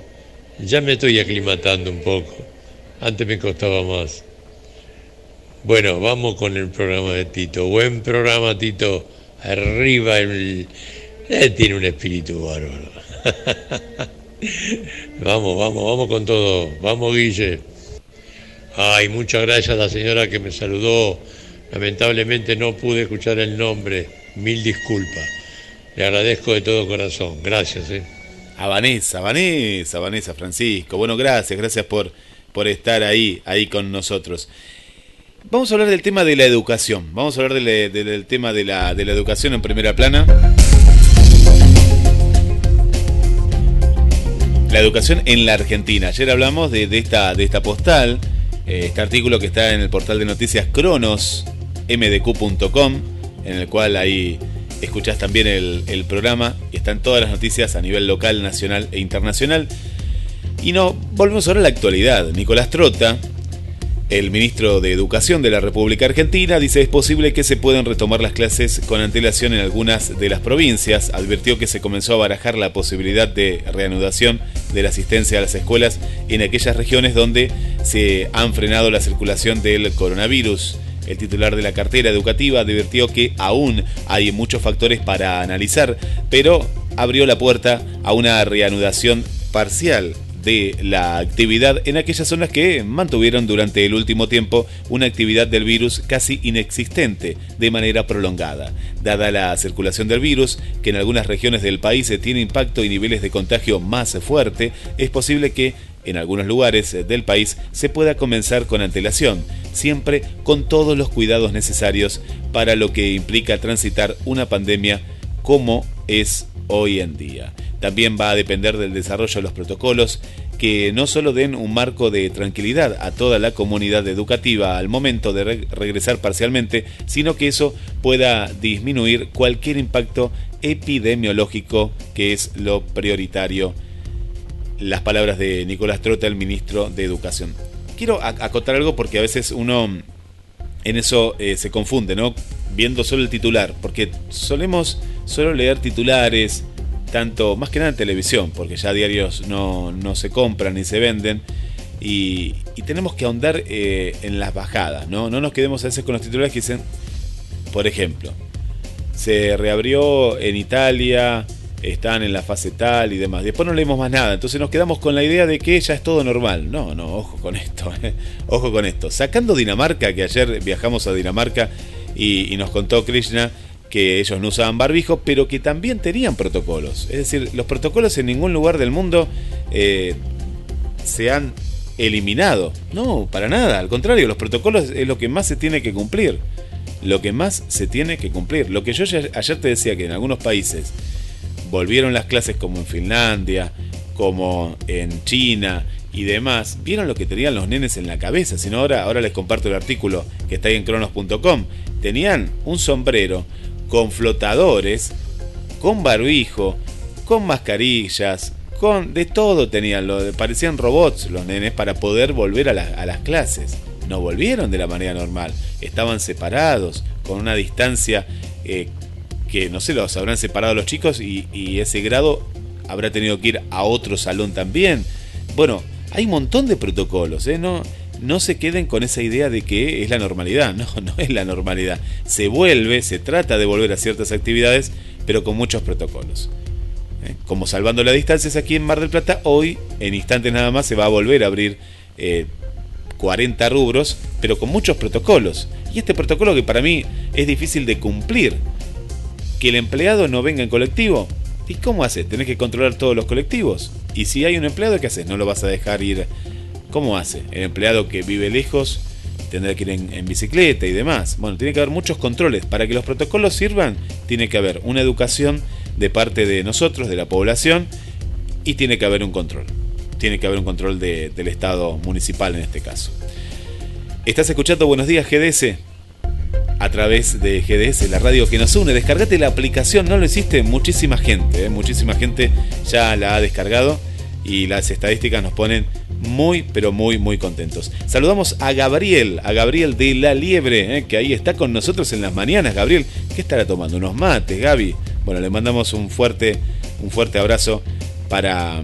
ya me estoy aclimatando un poco. Antes me costaba más. Bueno, vamos con el programa de Tito. Buen programa, Tito. Arriba el, Él tiene un espíritu bárbaro. vamos, vamos, vamos con todo. Vamos, Guille. Ay, muchas gracias a la señora que me saludó. Lamentablemente no pude escuchar el nombre. Mil disculpas. Le agradezco de todo corazón. Gracias, eh. A Vanessa, Vanessa, Vanessa Francisco. Bueno, gracias, gracias por, por estar ahí, ahí con nosotros. Vamos a hablar del tema de la educación. Vamos a hablar de la- de- del tema de la, de la educación en primera plana. La educación en la Argentina. Ayer hablamos de, de esta, de esta postal, este artículo que está en el portal de noticias Cronos, mdq.com, en el cual ahí escuchás también el, el programa y están todas las noticias a nivel local, nacional e internacional. Y no, volvemos ahora a la actualidad. Nicolás Trota, el ministro de Educación de la República Argentina dice es posible que se puedan retomar las clases con antelación en algunas de las provincias. Advirtió que se comenzó a barajar la posibilidad de reanudación de la asistencia a las escuelas en aquellas regiones donde se han frenado la circulación del coronavirus. El titular de la cartera educativa advirtió que aún hay muchos factores para analizar, pero abrió la puerta a una reanudación parcial de la actividad en aquellas zonas que mantuvieron durante el último tiempo una actividad del virus casi inexistente de manera prolongada. Dada la circulación del virus, que en algunas regiones del país tiene impacto y niveles de contagio más fuerte, es posible que en algunos lugares del país se pueda comenzar con antelación, siempre con todos los cuidados necesarios para lo que implica transitar una pandemia como es hoy en día. También va a depender del desarrollo de los protocolos que no solo den un marco de tranquilidad a toda la comunidad educativa al momento de re- regresar parcialmente, sino que eso pueda disminuir cualquier impacto epidemiológico que es lo prioritario. Las palabras de Nicolás Trota, el ministro de Educación. Quiero ac- acotar algo porque a veces uno en eso eh, se confunde, ¿no? Viendo solo el titular, porque solemos solo leer titulares, tanto, más que nada en televisión, porque ya diarios no, no se compran ni se venden, y, y tenemos que ahondar eh, en las bajadas, ¿no? No nos quedemos a veces con los titulares que dicen, por ejemplo, se reabrió en Italia, están en la fase tal y demás. Después no leemos más nada, entonces nos quedamos con la idea de que ya es todo normal. No, no, ojo con esto, eh. ojo con esto. Sacando Dinamarca, que ayer viajamos a Dinamarca y nos contó Krishna que ellos no usaban barbijo, pero que también tenían protocolos. Es decir, los protocolos en ningún lugar del mundo eh, se han eliminado. No, para nada. Al contrario, los protocolos es lo que más se tiene que cumplir. Lo que más se tiene que cumplir. Lo que yo ayer te decía que en algunos países volvieron las clases como en Finlandia, como en China y demás, vieron lo que tenían los nenes en la cabeza. Si no, ahora, ahora les comparto el artículo que está ahí en cronos.com. Tenían un sombrero con flotadores, con barbijo, con mascarillas, con de todo tenían, lo, parecían robots los nenes para poder volver a, la- a las clases. No volvieron de la manera normal, estaban separados, con una distancia eh, que no sé, los habrán separado los chicos y, y ese grado habrá tenido que ir a otro salón también. Bueno, hay un montón de protocolos, ¿eh? No, no se queden con esa idea de que es la normalidad, no, no es la normalidad. Se vuelve, se trata de volver a ciertas actividades, pero con muchos protocolos. ¿eh? Como salvando las distancias aquí en Mar del Plata, hoy, en instantes nada más, se va a volver a abrir eh, 40 rubros, pero con muchos protocolos. Y este protocolo que para mí es difícil de cumplir, que el empleado no venga en colectivo. ¿Y cómo haces? Tenés que controlar todos los colectivos. Y si hay un empleado, ¿qué haces? No lo vas a dejar ir. ¿Cómo hace? El empleado que vive lejos tendrá que ir en, bicicleta y demás. Bueno, tiene que haber muchos controles. Para que los protocolos sirvan, tiene que haber una educación de parte de nosotros, de la población, y tiene que haber un control. Tiene que haber un control de- del Estado municipal en este caso. Estás escuchando Buenos Días GDS a través de GDS, la radio que nos une. Descargate la aplicación, no lo hiciste, muchísima gente, ¿eh? muchísima gente ya la ha descargado y las estadísticas nos ponen muy, pero muy, muy contentos. Saludamos a Gabriel, a Gabriel de La Liebre, ¿eh? que ahí está con nosotros en las mañanas. Gabriel, ¿qué estará tomando? Unos mates, Gaby. Bueno, le mandamos un fuerte, un fuerte abrazo para,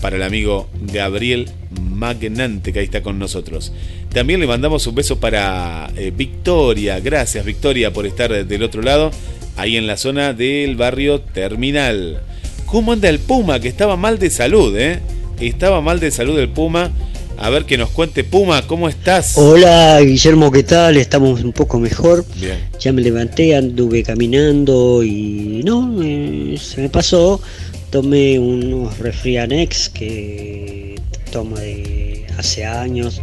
para el amigo Gabriel Magnante, que ahí está con nosotros. También le mandamos un beso para eh, Victoria. Gracias, Victoria, por estar del otro lado. ahí en la zona del barrio Terminal. ¿Cómo anda el Puma? Que estaba mal de salud, ¿eh? Estaba mal de salud el Puma. A ver que nos cuente Puma, ¿cómo estás? Hola Guillermo, ¿qué tal? Estamos un poco mejor. Bien. Ya me levanté, anduve caminando y no, eh, se me pasó. Tomé unos Refrianex que tomo de hace años.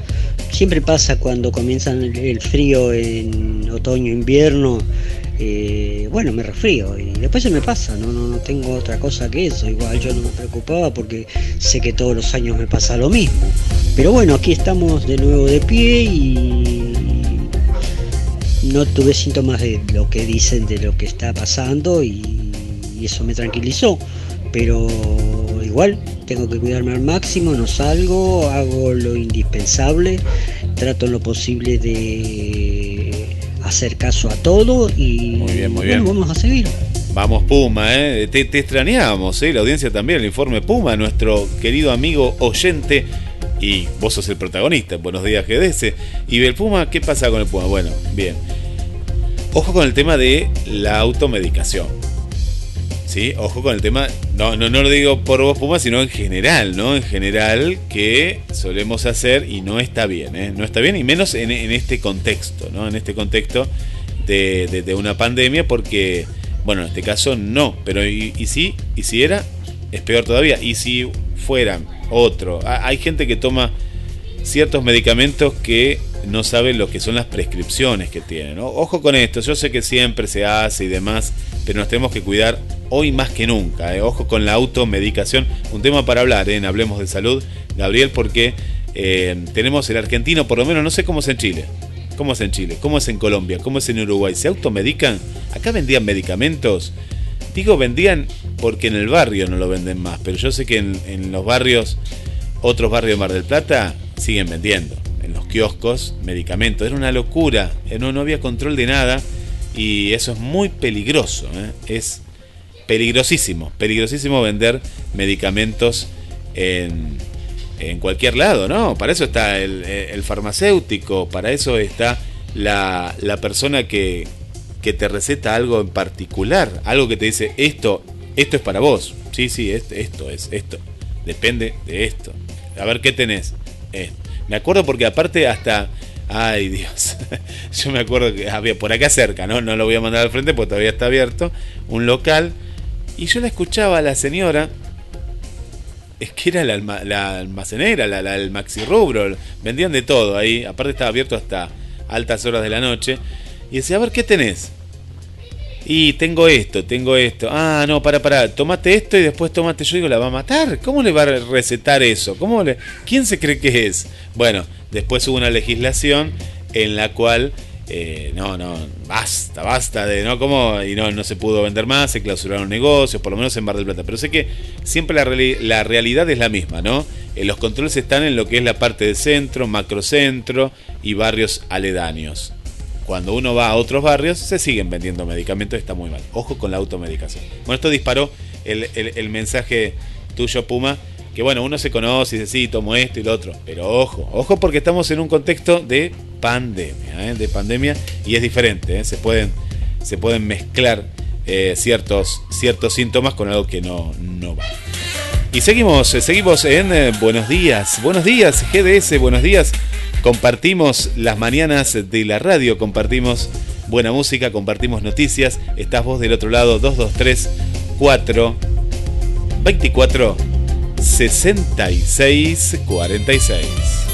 Siempre pasa cuando comienza el el frío en otoño, invierno. Eh, bueno, me resfrío y después se me pasa, no, no, no tengo otra cosa que eso. Igual yo no me preocupaba porque sé que todos los años me pasa lo mismo. Pero bueno, aquí estamos de nuevo de pie y no tuve síntomas de lo que dicen de lo que está pasando y, eso me tranquilizó. Pero igual tengo que cuidarme al máximo, no salgo, hago lo indispensable, trato lo posible de hacer caso a todo y Muy bien, muy bueno, vamos a seguir. Vamos Puma, ¿eh? Te, te extrañábamos, ¿eh? La audiencia también, el informe Puma, nuestro querido amigo oyente. Y vos sos el protagonista. Buenos días, GDS. Y el Puma, ¿qué pasa con el Puma? Bueno, bien. Ojo con el tema de la automedicación. ¿Sí? Ojo con el tema. No, no, no lo digo por vos, Puma, sino en general, ¿no? En general, que solemos hacer y no está bien, ¿eh? No está bien, y menos en, en este contexto, ¿no? En este contexto de, una pandemia, porque, bueno, en este caso no, pero y, y si, y si era, es peor todavía. Y si fueran otro. Ha- Hay gente que toma ciertos medicamentos que no saben lo que son las prescripciones que tienen. ¿no? Ojo con esto, yo sé que siempre se hace y demás, pero nos tenemos que cuidar hoy más que nunca. ¿eh? Ojo con la automedicación, un tema para hablar ¿eh? en Hablemos de Salud, Gabriel, porque eh, tenemos el argentino, por lo menos no sé cómo es en Chile. ¿Cómo es en Chile? ¿Cómo es en Colombia? ¿Cómo es en Uruguay? ¿Se automedican? ¿Acá vendían medicamentos? Digo vendían porque en el barrio no lo venden más, pero yo sé que en, en los barrios, otros barrios de Mar del Plata, siguen vendiendo. Los kioscos, medicamentos. Era una locura, eh, no, no había control de nada y eso es muy peligroso. ¿eh? Es peligrosísimo, peligrosísimo vender medicamentos en, en cualquier lado, ¿no? Para eso está el, el farmacéutico, para eso está la, la persona que, que te receta algo en particular, algo que te dice, esto, esto es para vos. Sí, sí, esto, esto es, esto. Depende de esto. A ver qué tenés. Esto. Me acuerdo porque aparte hasta... Ay Dios, yo me acuerdo que había por acá cerca, ¿no? No lo voy a mandar al frente porque todavía está abierto, un local, y yo la escuchaba a la señora, es que era la, la almacenera, la, la- el maxi rubro, vendían de todo ahí, aparte estaba abierto hasta altas horas de la noche, y decía, a ver, ¿qué tenés? Y tengo esto, tengo esto. Ah, no, para, para, tomate esto y después tomate. Yo digo, ¿la va a matar? ¿Cómo le va a recetar eso? ¿Cómo le... ¿Quién se cree que es? Bueno, después hubo una legislación en la cual, eh, no, no, basta, basta de, ¿no? ¿Cómo? Y no, no se pudo vender más, se clausuraron negocios, por lo menos en Bar del Plata. Pero sé que siempre la realidad es la misma, ¿no? Eh, los controles están en lo que es la parte de centro, macrocentro y barrios aledaños cuando uno va a otros barrios se siguen vendiendo medicamentos, está muy mal. Ojo con la automedicación. Bueno, esto disparó el, el- mensaje tuyo, Puma, que bueno, uno se conoce y dice, sí, tomo esto y lo otro, pero ojo, ojo porque estamos en un contexto de pandemia, ¿eh? de pandemia, y es diferente, ¿eh? se, pueden, se pueden mezclar eh, ciertos, ciertos síntomas con algo que no, no va. Y seguimos, seguimos en Buenos Días. Buenos días, GDS, buenos días. Compartimos las mañanas de la radio, compartimos buena música, compartimos noticias. Estás vos del otro lado, 223 4 24 66 46.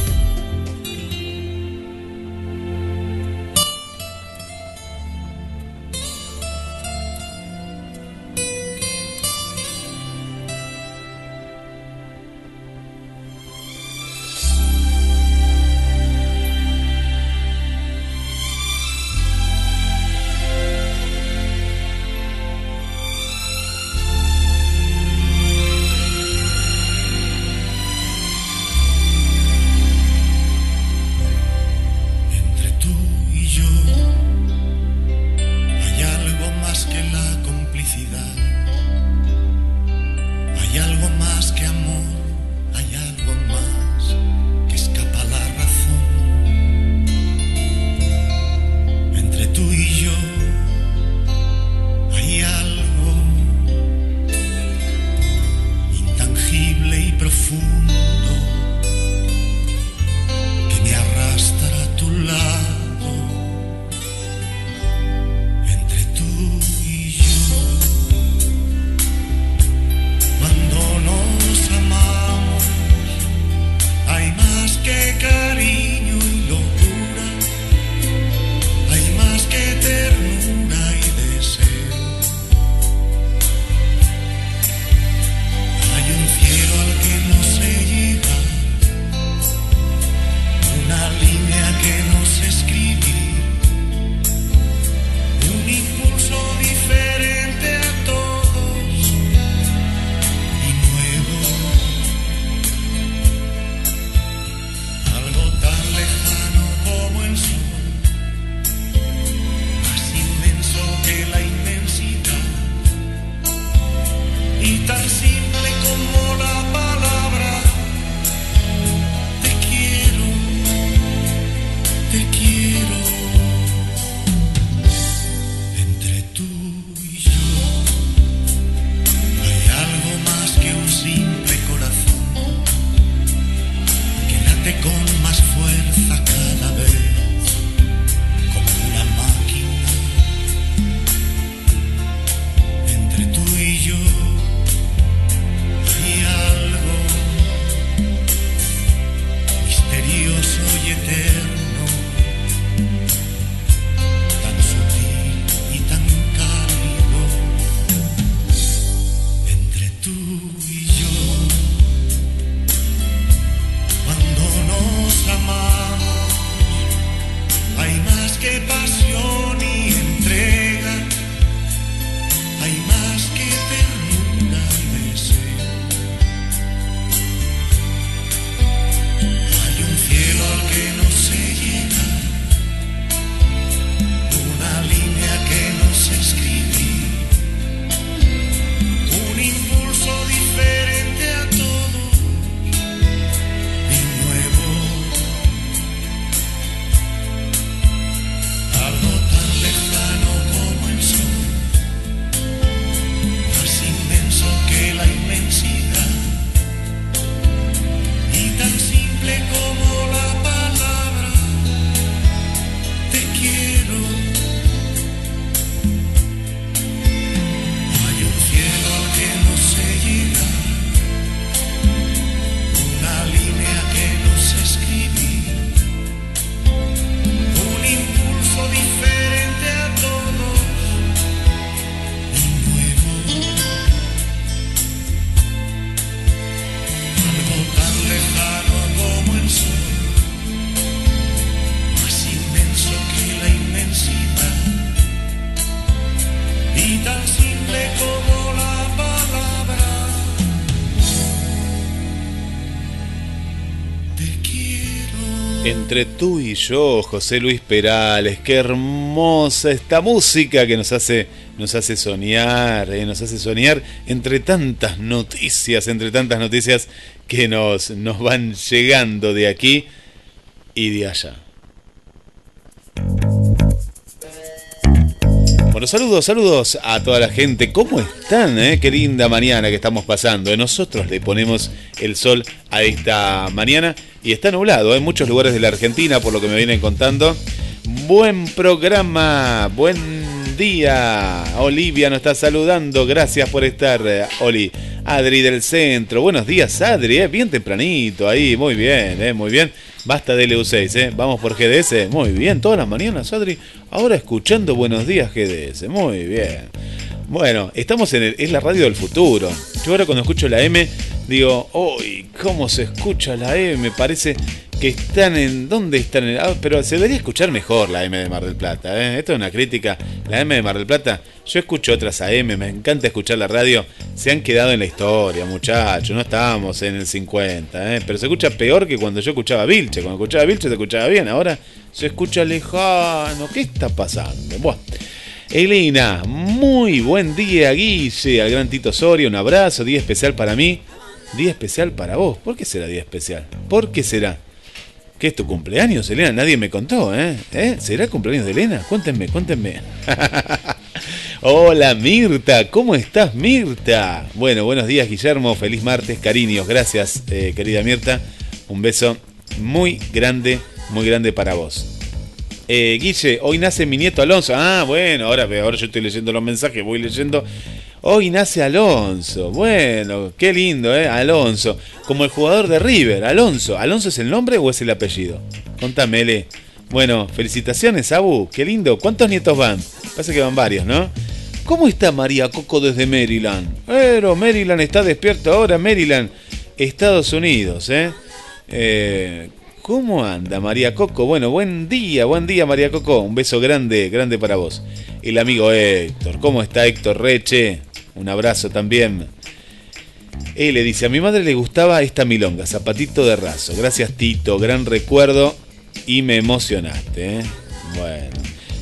Entre tú y yo, José Luis Perales, qué hermosa esta música que nos hace, nos hace soñar, eh, nos hace soñar entre tantas noticias, entre tantas noticias que nos, nos van llegando de aquí y de allá. Bueno, saludos, saludos a toda la gente. ¿Cómo están? eh? Qué linda mañana que estamos pasando. Eh, Nosotros le ponemos el sol a esta mañana y está nublado en muchos lugares de la Argentina, por lo que me vienen contando. Buen programa, buen día. Olivia nos está saludando. Gracias por estar, eh, Oli. Adri del centro. Buenos días, Adri. eh, Bien tempranito ahí. Muy bien, eh, muy bien. Basta de LU6, ¿eh? Vamos por GDS. Muy bien, todas las mañanas, Adri. Ahora escuchando Buenos Días GDS. Muy bien. Bueno, estamos en el, es la radio del futuro. Yo ahora cuando escucho la M, digo, uy, ¿cómo se escucha la M? Parece que están en... ¿Dónde están? En, ah, pero se debería escuchar mejor la M de Mar del Plata. ¿eh? Esto es una crítica. La M de Mar del Plata, yo escucho otras AM, me encanta escuchar la radio. Se han quedado en la historia, muchachos. No estábamos en el 50, ¿eh? pero se escucha peor que cuando yo escuchaba Vilche. Cuando escuchaba Vilche se escuchaba bien. Ahora se escucha lejano. ¿Qué está pasando? Bueno. Elena, muy buen día, Guille, al gran Tito Soria, un abrazo, día especial para mí, día especial para vos. ¿Por qué será día especial? ¿Por qué será? ¿Qué es tu cumpleaños, Elena? Nadie me contó, ¿eh? ¿Eh? ¿Será el cumpleaños de Elena? Cuéntenme, cuéntenme. Hola Mirta, ¿cómo estás Mirta? Bueno, buenos días Guillermo, feliz martes, cariños, gracias eh, querida Mirta, un beso muy grande, muy grande para vos. Eh, Guille, hoy nace mi nieto Alonso. Ah, bueno, ahora, ahora yo estoy leyendo los mensajes, voy leyendo. Hoy nace Alonso. Bueno, qué lindo, ¿eh? Alonso. Como el jugador de River, Alonso. ¿Alonso es el nombre o es el apellido? Contame, Ele. Bueno, felicitaciones, Abu. Qué lindo. ¿Cuántos nietos van? Parece que van varios, ¿no? ¿Cómo está María Coco desde Maryland? Pero Maryland está despierto ahora, Maryland, Estados Unidos, ¿eh? eh ¿Cómo anda María Coco? Bueno, buen día, buen día María Coco. Un beso grande, grande para vos. El amigo Héctor, ¿cómo está Héctor Reche? Un abrazo también. Él le dice, a mi madre le gustaba esta milonga, zapatito de raso. Gracias Tito, gran recuerdo y me emocionaste. ¿eh? Bueno.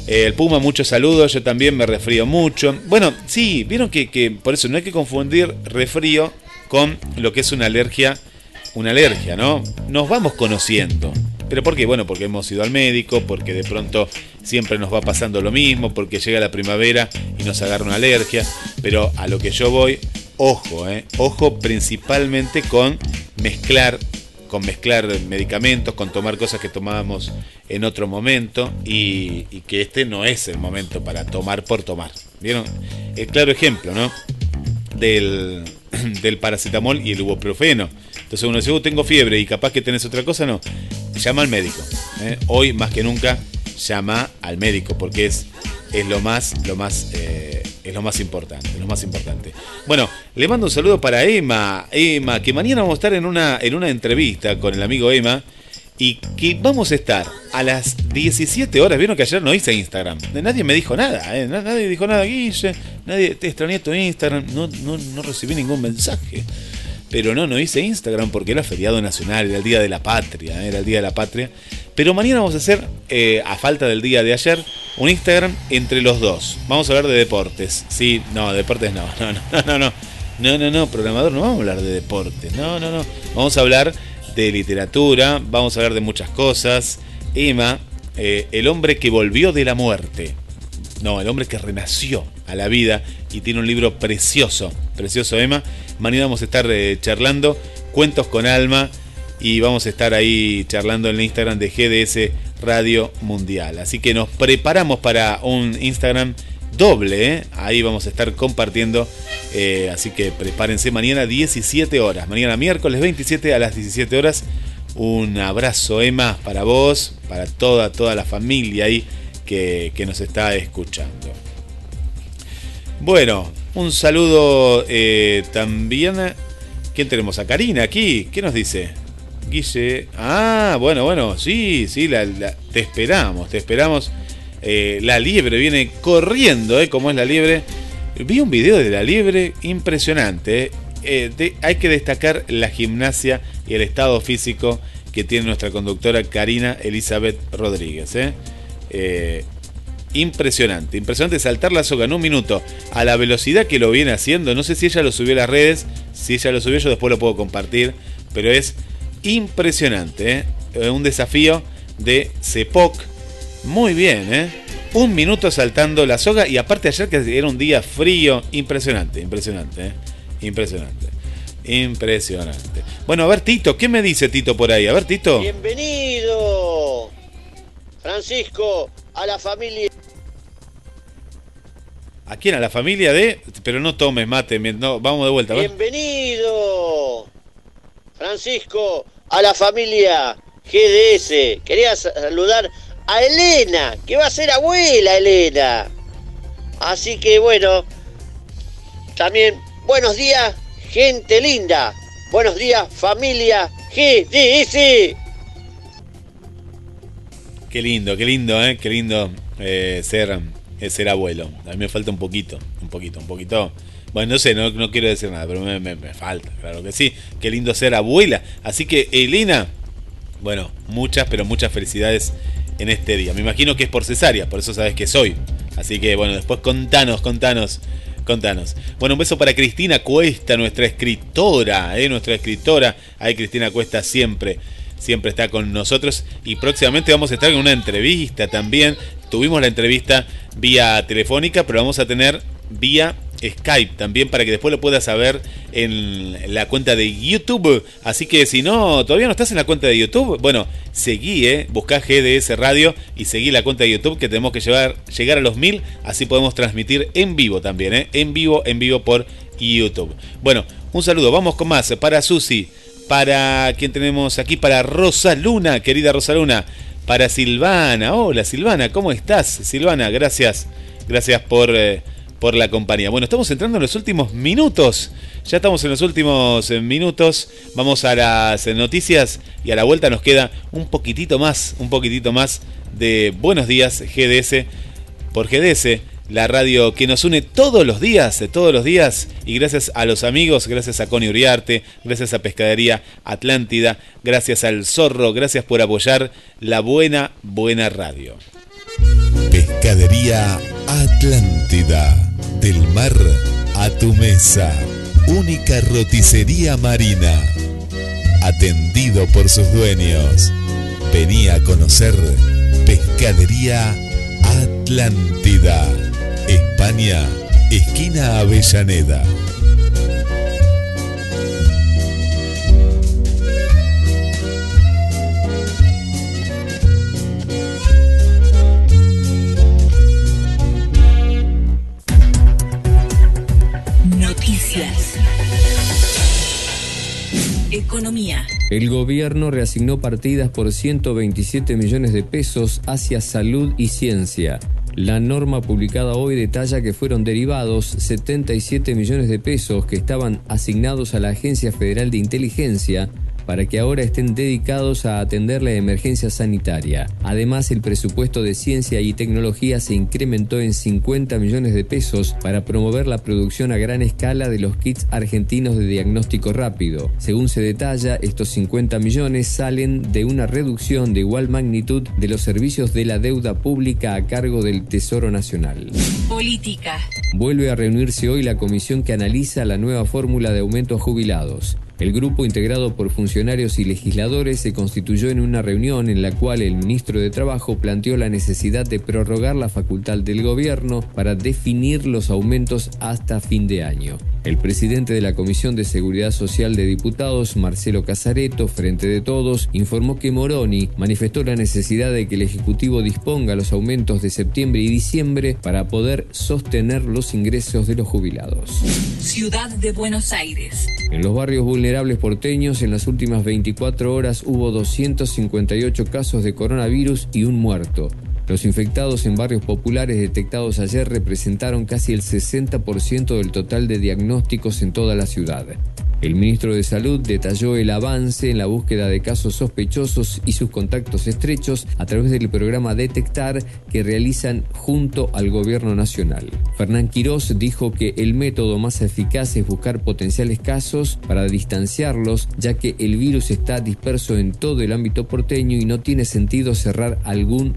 El Puma, muchos saludos, yo también me resfrío mucho. Bueno, sí, vieron que, que por eso no hay que confundir resfrío con lo que es una alergia una alergia, ¿no? Nos vamos conociendo. ¿Pero por qué? Bueno, porque hemos ido al médico, porque de pronto siempre nos va pasando lo mismo, porque llega la primavera y nos agarra una alergia. Pero a lo que yo voy, ojo, ¿eh? Ojo principalmente con mezclar con mezclar medicamentos, con tomar cosas que tomábamos en otro momento y, y que este no es el momento para tomar por tomar. ¿Vieron? El claro ejemplo, ¿no? Del, del paracetamol y el ibuprofeno. Entonces uno dice, "Uh, tengo fiebre y capaz que tenés otra cosa, no. Llama al médico. ¿eh? Hoy más que nunca llama al médico porque es, es lo más, lo más, eh, es lo más importante, lo más importante. Bueno, le mando un saludo para Emma, Emma, que mañana vamos a estar en una, en una entrevista con el amigo Emma y que vamos a estar a las 17 horas. Vieron que ayer no hice Instagram. Nadie me dijo nada, ¿eh? Na- nadie dijo nada, Guille. Nadie te extrañé tu Instagram. No, no, no recibí ningún mensaje. Pero no, no hice Instagram porque era feriado nacional, era el día de la patria, ¿eh? era el día de la patria. Pero mañana vamos a hacer, eh, a falta del día de ayer, un Instagram entre los dos. Vamos a hablar de deportes. Sí, no, deportes no, no, no, no, no. No, no, no, programador, no vamos a hablar de deportes. No, no, no. Vamos a hablar de literatura, vamos a hablar de muchas cosas. Emma, eh, el hombre que volvió de la muerte. No, el hombre que renació a la vida y tiene un libro precioso, precioso Emma. Mañana vamos a estar eh, charlando cuentos con alma y vamos a estar ahí charlando en el Instagram de GDS Radio Mundial. Así que nos preparamos para un Instagram doble, ¿eh? ahí vamos a estar compartiendo. eh, así que prepárense mañana 17 horas, mañana miércoles 27 a las 17 horas. Un abrazo Emma para vos, para toda, toda la familia ahí que, que nos está escuchando. Bueno, un saludo eh, también. ¿Quién tenemos? A Karina aquí. ¿Qué nos dice? Guille. Ah, bueno, bueno, sí, sí, la- te esperamos, te esperamos. Eh, la liebre viene corriendo, ¿eh? Como es la liebre. Vi un video de la liebre impresionante. ¿eh? Eh, hay que destacar la gimnasia y el estado físico que tiene nuestra conductora Karina Elizabeth Rodríguez. ¿eh? Impresionante, impresionante saltar la soga en un minuto a la velocidad que lo viene haciendo. No sé si ella lo subió a las redes, si ella lo subió yo después lo puedo compartir, pero es impresionante. ¿eh? Eh, Un desafío de CEPOC. Muy bien, ¿eh? Un minuto saltando la soga y aparte ayer que era un día frío, impresionante, impresionante, ¿eh? Impresionante. Impresionante. Bueno, a ver Tito, ¿qué me dice Tito por ahí? A ver Tito. Bienvenido, Francisco, a la familia. ¿A quién? A la familia de... Pero no tomes mate, no, vamos de vuelta. Bienvenido, Francisco, a la familia GDS. Quería saludar a Elena, que va a ser abuela Elena. Así que bueno, también buenos días, gente linda. Buenos días, familia GDS. Qué lindo, qué lindo, ¿eh? Qué lindo eh, ser, eh, ser abuelo. A mí me falta un poquito, un poquito, un poquito. Bueno, no sé, no, no quiero decir nada, pero me, me- me falta, claro que sí. Qué lindo ser abuela. Así que, Elena, bueno, muchas, pero muchas felicidades en este día. Me imagino que es por cesárea, por eso sabes que soy. Así que, bueno, después contanos, contanos, contanos. Bueno, un beso para Cristina Cuesta, nuestra escritora, ¿eh? Nuestra escritora. Ahí Cristina Cuesta siempre, siempre está con nosotros. Y próximamente vamos a estar en una entrevista también. Tuvimos la entrevista vía telefónica, pero vamos a tener vía Skype también para que después lo puedas saber en la cuenta de YouTube. Así que si no, todavía no estás en la cuenta de YouTube, bueno, seguí, eh, buscá GDS Radio y seguí la cuenta de YouTube que tenemos que llevar, llegar a los mil, así podemos transmitir en vivo también, eh, en vivo, en vivo por YouTube. Bueno, un saludo, vamos con más para Susi, para quien tenemos aquí, para Rosa Luna, querida Rosa Luna, para Silvana, hola Silvana, ¿cómo estás? Silvana, gracias, gracias por... eh, por la compañía. Bueno, estamos entrando en los últimos minutos. Ya estamos en los últimos eh, minutos. Vamos a las eh, noticias y a la vuelta nos queda un poquitito más, un poquitito más de Buenos Días GDS por GDS, la radio que nos une todos los días, eh, todos los días. Y gracias a los amigos, gracias a Connie Uriarte, gracias a Pescadería Atlántida, gracias al Zorro, gracias por apoyar la buena, buena radio. Pescadería Atlántida. Del mar a tu mesa. Única roticería marina. Atendido por sus dueños. Vení a conocer Pescadería Atlántida. España, esquina Avellaneda. El gobierno reasignó partidas por 127 millones de pesos hacia salud y ciencia. La norma publicada hoy detalla que fueron derivados 77 millones de pesos que estaban asignados a la Agencia Federal de Inteligencia para que ahora estén dedicados a atender la emergencia sanitaria. Además, el presupuesto de ciencia y tecnología se incrementó en 50 millones de pesos para promover la producción a gran escala de los kits argentinos de diagnóstico rápido. Según se detalla, estos 50 millones salen de una reducción de igual magnitud de los servicios de la deuda pública a cargo del Tesoro Nacional. Política. Vuelve a reunirse hoy la comisión que analiza la nueva fórmula de aumento a jubilados. El grupo integrado por funcionarios y legisladores se constituyó en una reunión en la cual el ministro de Trabajo planteó la necesidad de prorrogar la facultad del gobierno para definir los aumentos hasta fin de año. El presidente de la Comisión de Seguridad Social de Diputados, Marcelo Casareto, frente de todos, informó que Moroni manifestó la necesidad de que el Ejecutivo disponga los aumentos de septiembre y diciembre para poder sostener los ingresos de los jubilados. Ciudad de Buenos Aires. En los barrios vulnerables porteños, en las últimas 24 horas hubo 258 casos de coronavirus y un muerto. Los infectados en barrios populares detectados ayer representaron casi el 60% del total de diagnósticos en toda la ciudad. El ministro de Salud detalló el avance en la búsqueda de casos sospechosos y sus contactos estrechos a través del programa Detectar que realizan junto al gobierno nacional. Fernán Quirós dijo que el método más eficaz es buscar potenciales casos para distanciarlos, ya que el virus está disperso en todo el ámbito porteño y no tiene sentido cerrar algún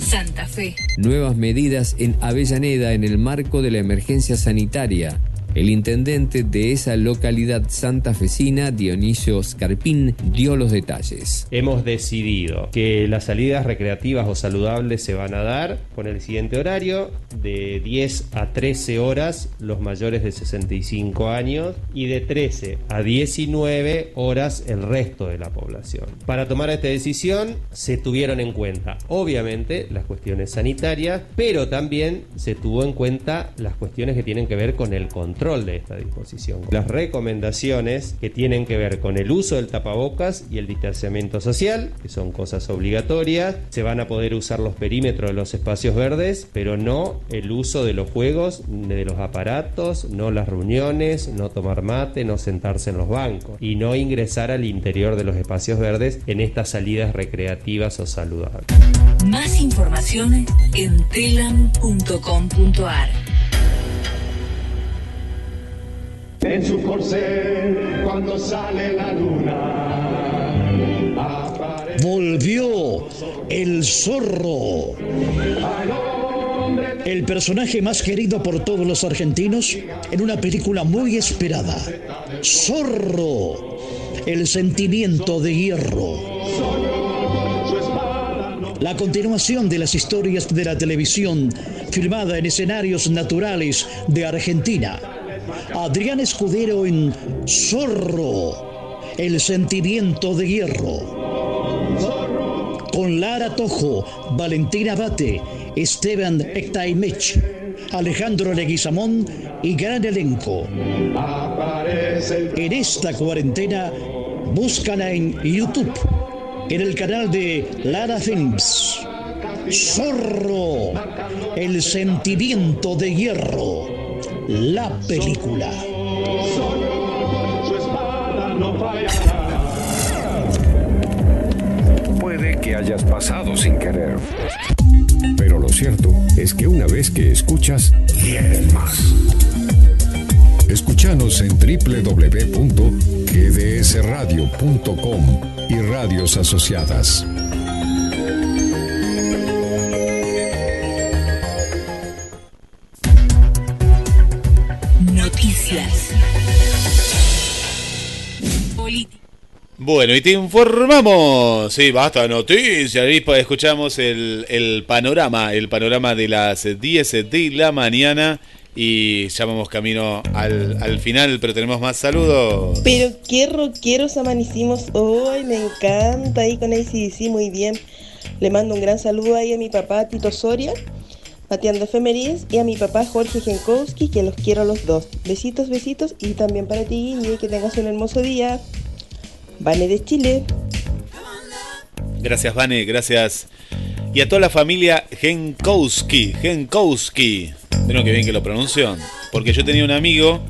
Santa Fe. Nuevas medidas en Avellaneda en el marco de la emergencia sanitaria. El intendente de esa localidad santafesina, Dionisio Scarpín, dio los detalles. Hemos decidido que las salidas recreativas o saludables se van a dar con el siguiente horario, de 10 a 13 horas los mayores de 65 años y de 13 a 19 horas el resto de la población. Para tomar esta decisión se tuvieron en cuenta, obviamente, las cuestiones sanitarias, pero también se tuvo en cuenta las cuestiones que tienen que ver con el control de esta disposición. Las recomendaciones que tienen que ver con el uso del tapabocas y el distanciamiento social, que son cosas obligatorias, se van a poder usar los perímetros de los espacios verdes, pero no el uso de los juegos, de los aparatos, no las reuniones, no tomar mate, no sentarse en los bancos y no ingresar al interior de los espacios verdes en estas salidas recreativas o saludables. Más información en telam.com.ar. En su corcel, cuando sale la luna, aparece Volvió el zorro. El personaje más querido por todos los argentinos en una película muy esperada. Zorro. El sentimiento de hierro. La continuación de las historias de la televisión filmada en escenarios naturales de Argentina. Adrián Escudero en Zorro. El sentimiento de hierro con Lara Tojo, Valentina Bate, Esteban Ectaimech, Alejandro Leguizamón y gran elenco. En esta cuarentena, búscala en YouTube, en el canal de Lara Films. Zorro, el sentimiento de hierro, la película. Puede que hayas pasado sin querer. Pero lo cierto es que una vez que escuchas, quieres más. Escúchanos en www.gdsradio.com y radios asociadas. Bueno, y te informamos. Sí, basta noticias. Escuchamos el, panorama, el panorama de las 10 de la mañana. Y ya vamos camino al, al final, pero tenemos más saludos. Pero qué rockeros amanecimos hoy, me encanta ahí con ACDC, muy bien. Le mando un gran saludo ahí a mi papá Tito Soria, pateando efemérides, y a mi papá Jorge Jankowski, que los quiero a los dos. Besitos, besitos, y también para ti, y que tengas un hermoso día. Vane de Chile. Gracias, Vane, gracias. Y a toda la familia Genkowski, Genkowski. Vieron que bien que lo pronunció. Porque yo tenía un amigo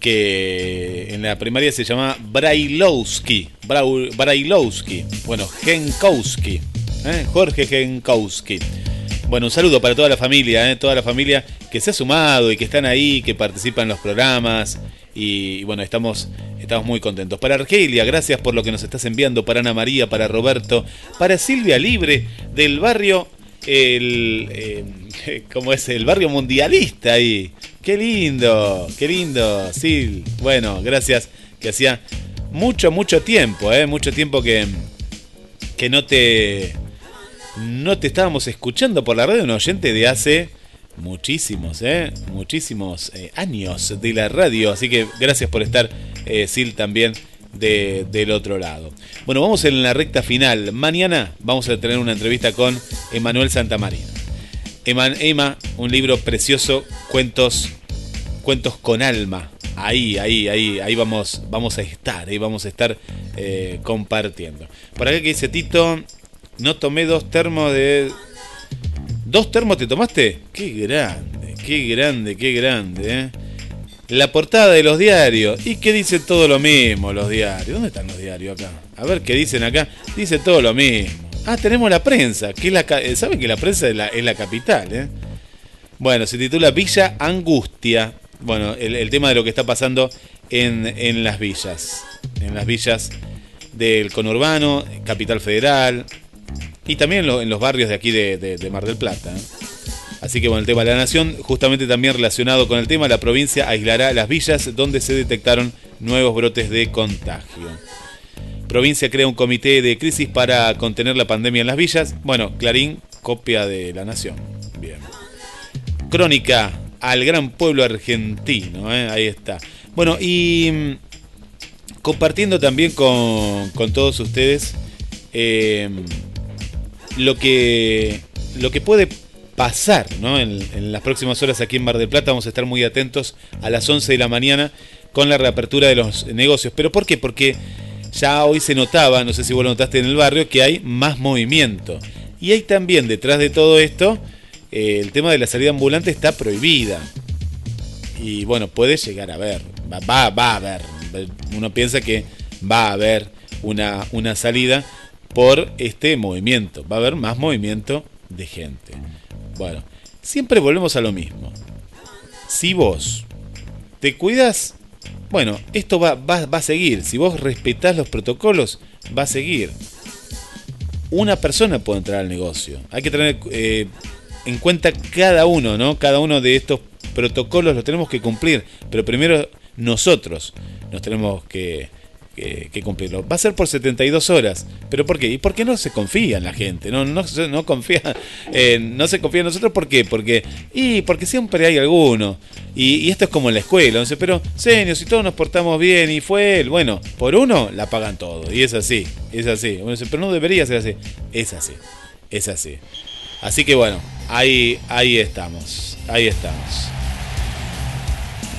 que en la primaria se llamaba Brailowski. Brailowski. Bueno, Genkowski. ¿eh? Jorge Genkowski. Bueno, un saludo para toda la familia, ¿eh? toda la familia que se ha sumado y que están ahí, que participan en los programas. Y, bueno, estamos, estamos muy contentos. Para Argelia, gracias por lo que nos estás enviando. Para Ana María, para Roberto, para Silvia Libre, del barrio, el, eh, ¿cómo es? El barrio mundialista ahí. Qué lindo, qué lindo, Sil. Bueno, gracias, que hacía mucho, mucho tiempo, ¿eh? Mucho tiempo que, que no te no te estábamos escuchando por la radio, un oyente de hace muchísimos, ¿eh? muchísimos eh, años de la radio. Así que gracias por estar, eh, Sil, también de- del otro lado. Bueno, vamos en la recta final. Mañana vamos a tener una entrevista con Emanuel Santamarina. Emma, Emma, un libro precioso, cuentos, cuentos con alma. Ahí, ahí, ahí, ahí vamos, vamos a estar, ahí vamos a estar eh, compartiendo. Por acá que dice Tito, no tomé dos termos de... ¿Dos termos te tomaste? Qué grande, qué grande, qué grande, ¿eh? La portada de los diarios. ¿Y qué dicen todo lo mismo los diarios? ¿Dónde están los diarios acá? A ver qué dicen acá. Dice todo lo mismo. Ah, tenemos la prensa. Que la, eh, ¿Saben que la prensa es la, es la capital? ¿eh? Bueno, se titula Villa Angustia. Bueno, el, el tema de lo que está pasando en, en las villas. En las villas del conurbano, Capital Federal. Y también en, lo- en los barrios de aquí de Mar del Plata. ¿eh? Así que bueno, el tema de la nación, justamente también relacionado con el tema, la provincia aislará las villas donde se detectaron nuevos brotes de contagio. Provincia crea un comité de crisis para contener la pandemia en las villas. Bueno, Clarín, copia de la nación. Bien. Crónica al gran pueblo argentino, ¿eh? ahí está. Bueno, y mm, compartiendo también con, con todos ustedes eh, lo que lo que puede pasar ¿no? en, las próximas horas aquí en Mar del Plata. Vamos a estar muy atentos a las 11 de la mañana con la reapertura de los negocios. ¿Pero por qué? Porque ya hoy se notaba, no sé si vos lo notaste en el barrio, que hay más movimiento. Y hay también detrás de todo esto, eh, el tema de la salida ambulante está prohibida. Y bueno, puede llegar a haber, va, va, va a haber. Uno piensa que va a haber una, una salida por este movimiento. Va a haber más movimiento de gente. Bueno, siempre volvemos a lo mismo. Si vos te cuidas, bueno, esto va, va, va a seguir. Si vos respetás los protocolos, va a seguir. Una persona puede entrar al negocio. Hay que tener eh, en cuenta cada uno, ¿no? Cada uno de estos protocolos los tenemos que cumplir. Pero primero nosotros nos tenemos que, que, que cumplirlo. Va a ser por 72 horas. ¿Pero por qué? ¿Y por qué no se confía en la gente? No, no, no confía, no se confía en nosotros. ¿Por qué? Porque, y porque siempre hay alguno. Y, esto es como en la escuela. Entonces, pero, señor, si todos nos portamos bien y fue él, bueno, por uno la pagan todo. Y es así, es así. Pero no debería ser así. Es así, es así. Así que bueno, ahí, ahí estamos, ahí estamos.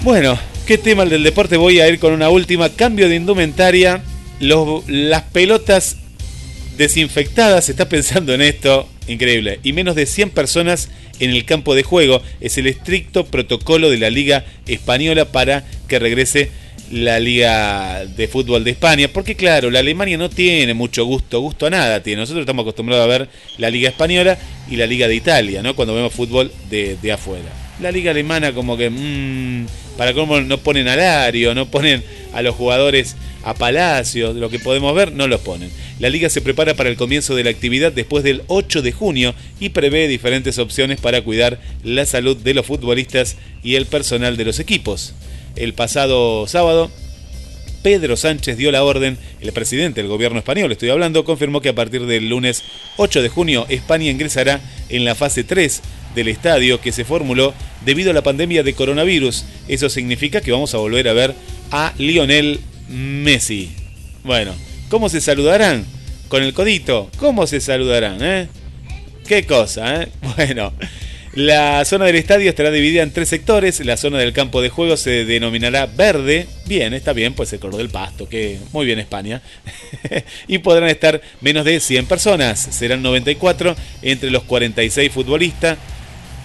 Bueno, ¿qué tema el del deporte? Voy a ir con una última. Cambio de indumentaria. Las pelotas desinfectadas. Se está pensando en esto. Increíble. Y menos de 100 personas en el campo de juego. Es el estricto protocolo de la Liga Española para que regrese la Liga de Fútbol de España. Porque claro, la Alemania no tiene mucho gusto, gusto a nada tiene. Nosotros estamos acostumbrados a ver la Liga Española y la Liga de Italia, ¿no? Cuando vemos fútbol de afuera. La Liga Alemana como que, mmm, para cómo no ponen a no ponen a los jugadores a Palacios, lo que podemos ver, no los ponen. La liga se prepara para el comienzo de la actividad después del 8 de junio y prevé diferentes opciones para cuidar la salud de los futbolistas y el personal de los equipos. El pasado sábado, Pedro Sánchez dio la orden, el presidente del gobierno español, estoy hablando, confirmó que a partir del lunes 8 de junio España ingresará en la fase 3 del estadio que se formuló debido a la pandemia de coronavirus. Eso significa que vamos a volver a ver a Lionel Messi. Bueno, ¿cómo se saludarán? Con el codito, ¿cómo se saludarán? Eh? ¿Qué cosa? Eh? Bueno, La zona del estadio estará dividida en tres sectores. La zona del campo de juego se denominará verde. Bien, está bien, pues el color del pasto, que muy bien España. y podrán estar menos de 100 personas. Serán 94 entre los 46 futbolistas,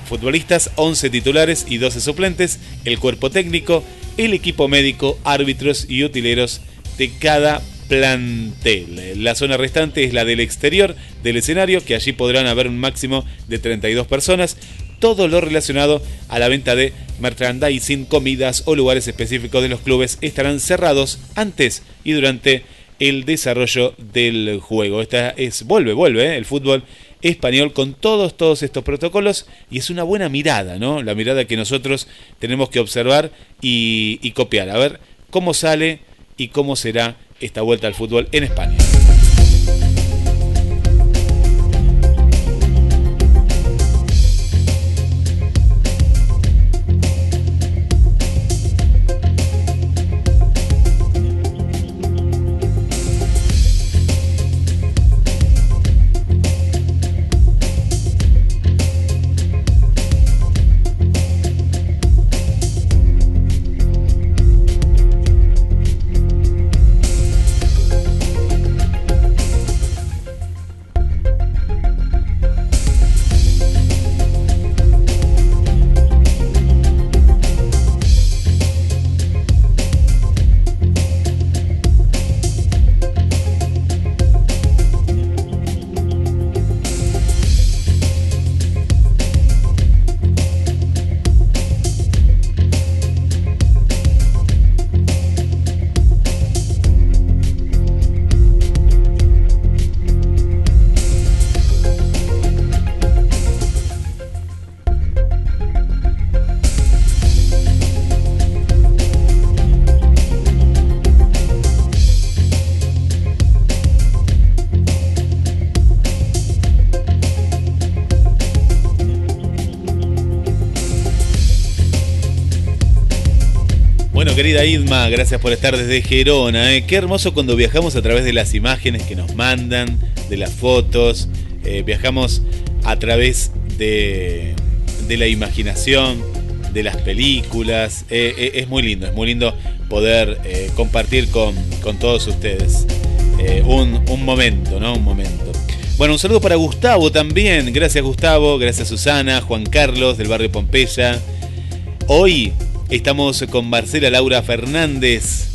futbolistas, 11 titulares y 12 suplentes, el cuerpo técnico, el equipo médico, árbitros y utileros de cada plantel. La zona restante es la del exterior del escenario, que allí podrán haber un máximo de 32 personas. Todo lo relacionado a la venta de merchandising, comidas o lugares específicos de los clubes estarán cerrados antes y durante el desarrollo del juego. Esta es, vuelve, vuelve, ¿eh? el fútbol español con todos, todos estos protocolos y es una buena mirada, ¿no? La mirada que nosotros tenemos que observar y, y copiar. A ver cómo sale y cómo será esta vuelta al fútbol en España. Gracias por estar desde Gerona. ¿eh? Qué hermoso cuando viajamos a través de las imágenes que nos mandan, de las fotos. eh, viajamos a través de, la imaginación, de las películas. Eh, es muy lindo, es muy lindo poder compartir con, todos ustedes un, un momento, ¿no? Un momento. Bueno, un saludo para Gustavo también. Gracias Gustavo, gracias Susana, Juan Carlos del barrio Pompeya. Hoy estamos con Marcela Laura Fernández,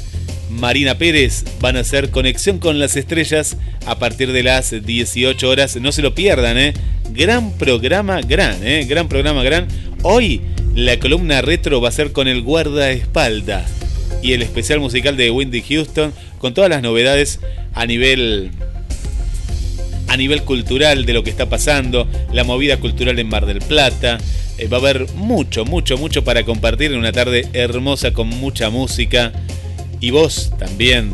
Marina Pérez. Van a hacer conexión con las estrellas a partir de las 18 horas. No se lo pierdan, ¿eh? Gran programa, gran, ¿eh? Gran programa, gran. Hoy la columna retro va a ser con el guardaespalda y el especial musical de Wendy Houston con todas las novedades a nivel a nivel cultural de lo que está pasando, la movida cultural en Mar del Plata. Eh, va a haber mucho, mucho, mucho para compartir en una tarde hermosa con mucha música. Y vos también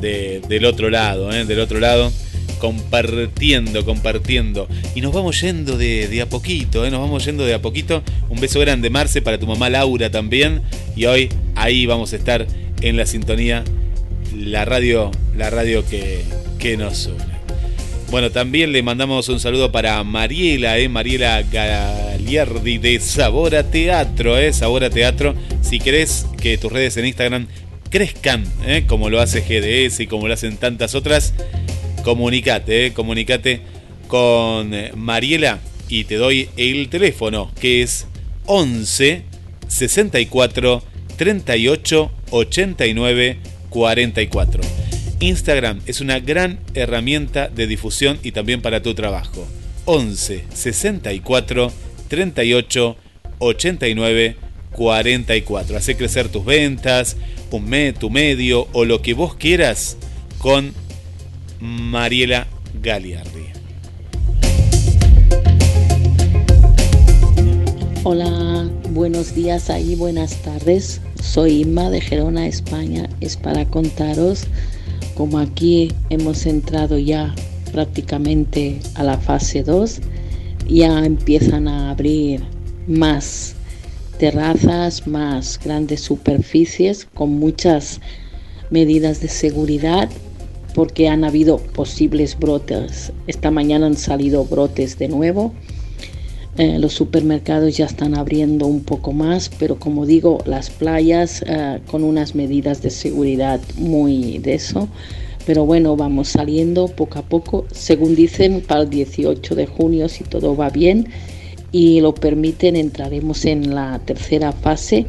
de- del otro lado, ¿eh? del otro lado, compartiendo, compartiendo. Y nos vamos yendo de, a poquito, ¿eh? nos vamos yendo de a poquito. Un beso grande, Marce, para tu mamá Laura también. Y hoy ahí vamos a estar en la sintonía, la radio, la radio que, que nos une. Bueno, también le mandamos un saludo para Mariela, eh, Mariela Galiardi de Sabor a Teatro, eh, Sabor a Teatro. Si querés que tus redes en Instagram crezcan, eh, como lo hace GDS y como lo hacen tantas otras, comunicate, eh, comunicate con Mariela y te doy el teléfono que es 11 64 38 89 44. Instagram es una gran herramienta de difusión y también para tu trabajo. 11 64 38 89 44. Hace crecer tus ventas, un me, tu medio o lo que vos quieras con Mariela Galiardi. Hola, buenos días ahí, buenas tardes. Soy Inma de Gerona, España. Es para contaros como aquí hemos entrado ya prácticamente a la fase 2, ya empiezan a abrir más terrazas, más grandes superficies con muchas medidas de seguridad porque han habido posibles brotes. Esta mañana han salido brotes de nuevo. Eh, los supermercados ya están abriendo un poco más, pero como digo, las playas eh, con unas medidas de seguridad muy de eso. Pero bueno, vamos saliendo poco a poco, según dicen, para el 18 de junio, si todo va bien y lo permiten, entraremos en la tercera fase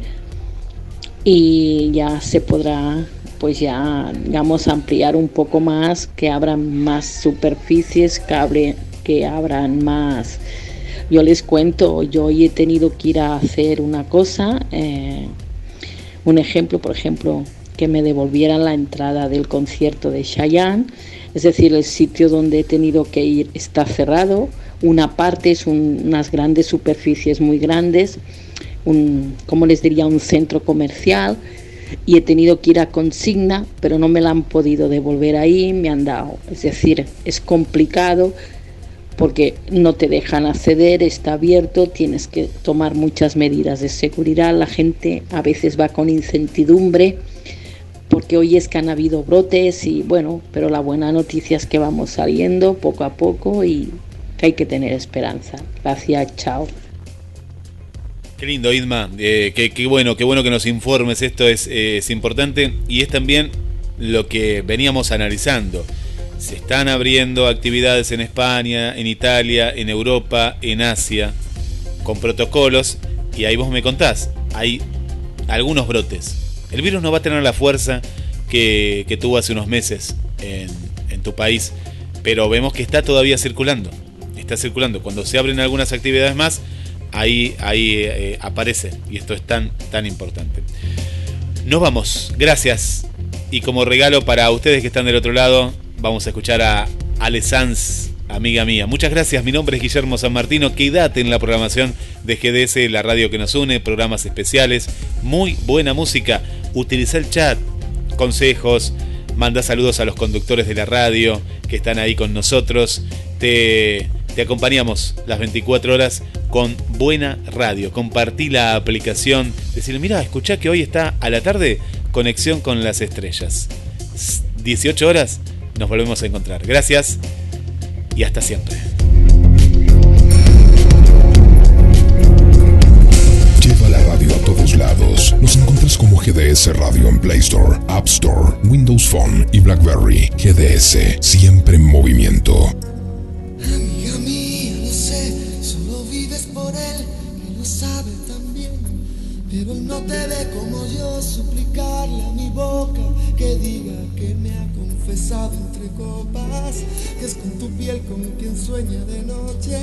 y ya se podrá pues ya digamos ampliar un poco más que abran más superficies que, que abran más yo les cuento yo hoy he tenido que ir a hacer una cosa eh, un ejemplo por ejemplo que me devolvieran la entrada del concierto de Cheyenne es decir el sitio donde he tenido que ir está cerrado una parte es un- unas grandes superficies muy grandes un, como les diría, un centro comercial y he tenido que ir a consigna, pero no me la han podido devolver ahí, me han dado. Es decir, es complicado porque no te dejan acceder, está abierto, tienes que tomar muchas medidas de seguridad, la gente a veces va con incertidumbre porque hoy es que han habido brotes y bueno, pero la buena noticia es que vamos saliendo poco a poco y que hay que tener esperanza. Gracias, chao. Qué lindo, Idma. Eh, qué, bueno, qué bueno que nos informes. Esto es, eh, es importante y es también lo que veníamos analizando. Se están abriendo actividades en España, en Italia, en Europa, en Asia, con protocolos. Y ahí vos me contás, hay algunos brotes. El virus no va a tener la fuerza que, tuvo hace unos meses en, tu país, pero vemos que está todavía circulando. Está circulando. Cuando se abren algunas actividades más, ahí, ahí eh, aparece. Y esto es tan importante. Nos vamos. Gracias. Y como regalo para ustedes que están del otro lado, vamos a escuchar a Ale Sanz, amiga mía. Muchas gracias. Mi nombre es Guillermo San Martino. Quédate en la programación de GDS, la radio que nos une, programas especiales, muy buena música. Utiliza el chat, consejos, manda saludos a los conductores de la radio que están ahí con nosotros. Te, te acompañamos las 24 horas con buena radio. Compartí la aplicación. Decirle, mira, escuchá que hoy está a la tarde conexión con las estrellas. 18 horas nos volvemos a encontrar. Gracias y hasta siempre. Lleva la radio a todos lados. Nos encuentras como GDS Radio en Play Store, App Store, Windows Phone y BlackBerry. GDS, siempre en movimiento. Amiga mía, lo sé, solo vives por él, que lo sabe también. Pero él no te ve como yo, suplicarle a mi boca que diga que me ha entre copas, que es con tu piel con quien sueña de noche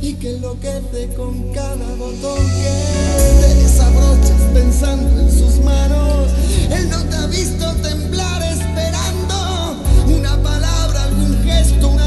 y que enloquece con cada botón que te desabrochas pensando en sus manos. Él no te ha visto temblar esperando una palabra, algún gesto, un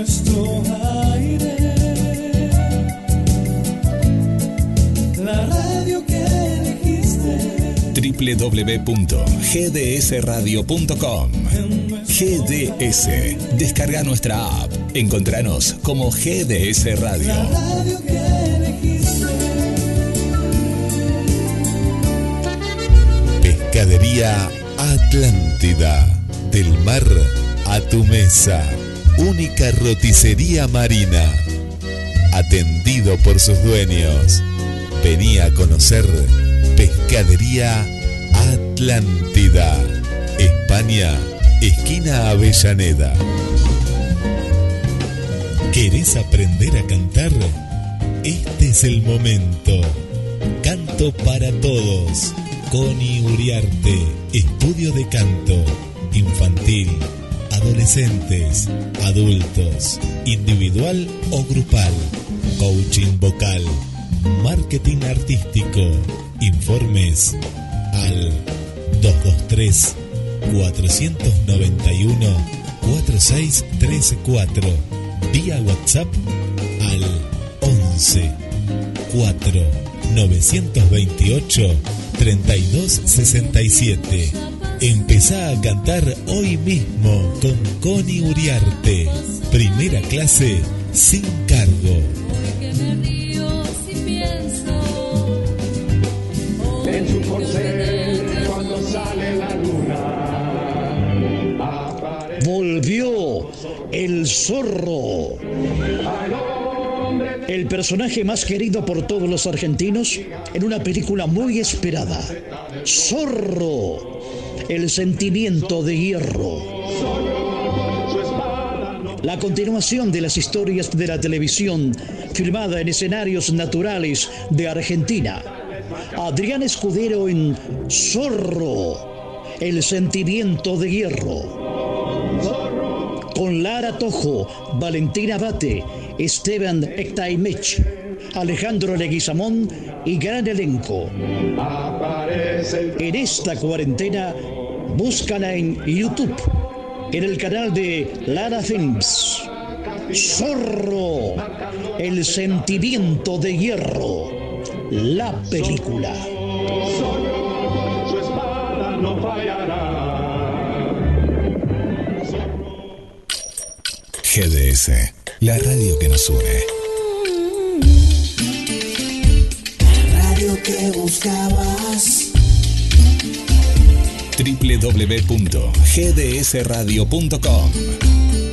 nuestro aire. La radio que elegiste. www.gdsradio.com GDS. Descarga nuestra app. Encontranos como GDS Radio. La radio que Pescadería Atlántida. Del mar a tu mesa. Única roticería marina. Atendido por sus dueños. Venía a conocer Pescadería Atlántida. España, esquina Avellaneda. ¿Querés aprender a cantar? Este es el momento. Canto para todos. Connie Uriarte, estudio de canto, infantil, adolescentes, adultos, individual o grupal, coaching vocal, marketing artístico, informes al 223 491 4634 vía WhatsApp al 11 4 928 3267. Empezá a cantar hoy mismo con Connie Uriarte. Primera clase sin cargo. En su corcel cuando sale la luna. Volvió el zorro. El personaje más querido por todos los argentinos en una película muy esperada. Zorro. El sentimiento de hierro. La continuación de las historias de la televisión filmada en escenarios naturales de Argentina. Adrián Escudero en Zorro. El sentimiento de hierro con Lara Tojo, Valentina Bate, Esteban Ectaimech, Alejandro Leguizamón y gran elenco. En esta cuarentena, búscala en YouTube, en el canal de Lara Films. Zorro, el sentimiento de hierro, la película. Su espada no fallará. GDS, la radio que nos une. Radio que buscabas. www.gdsradio.com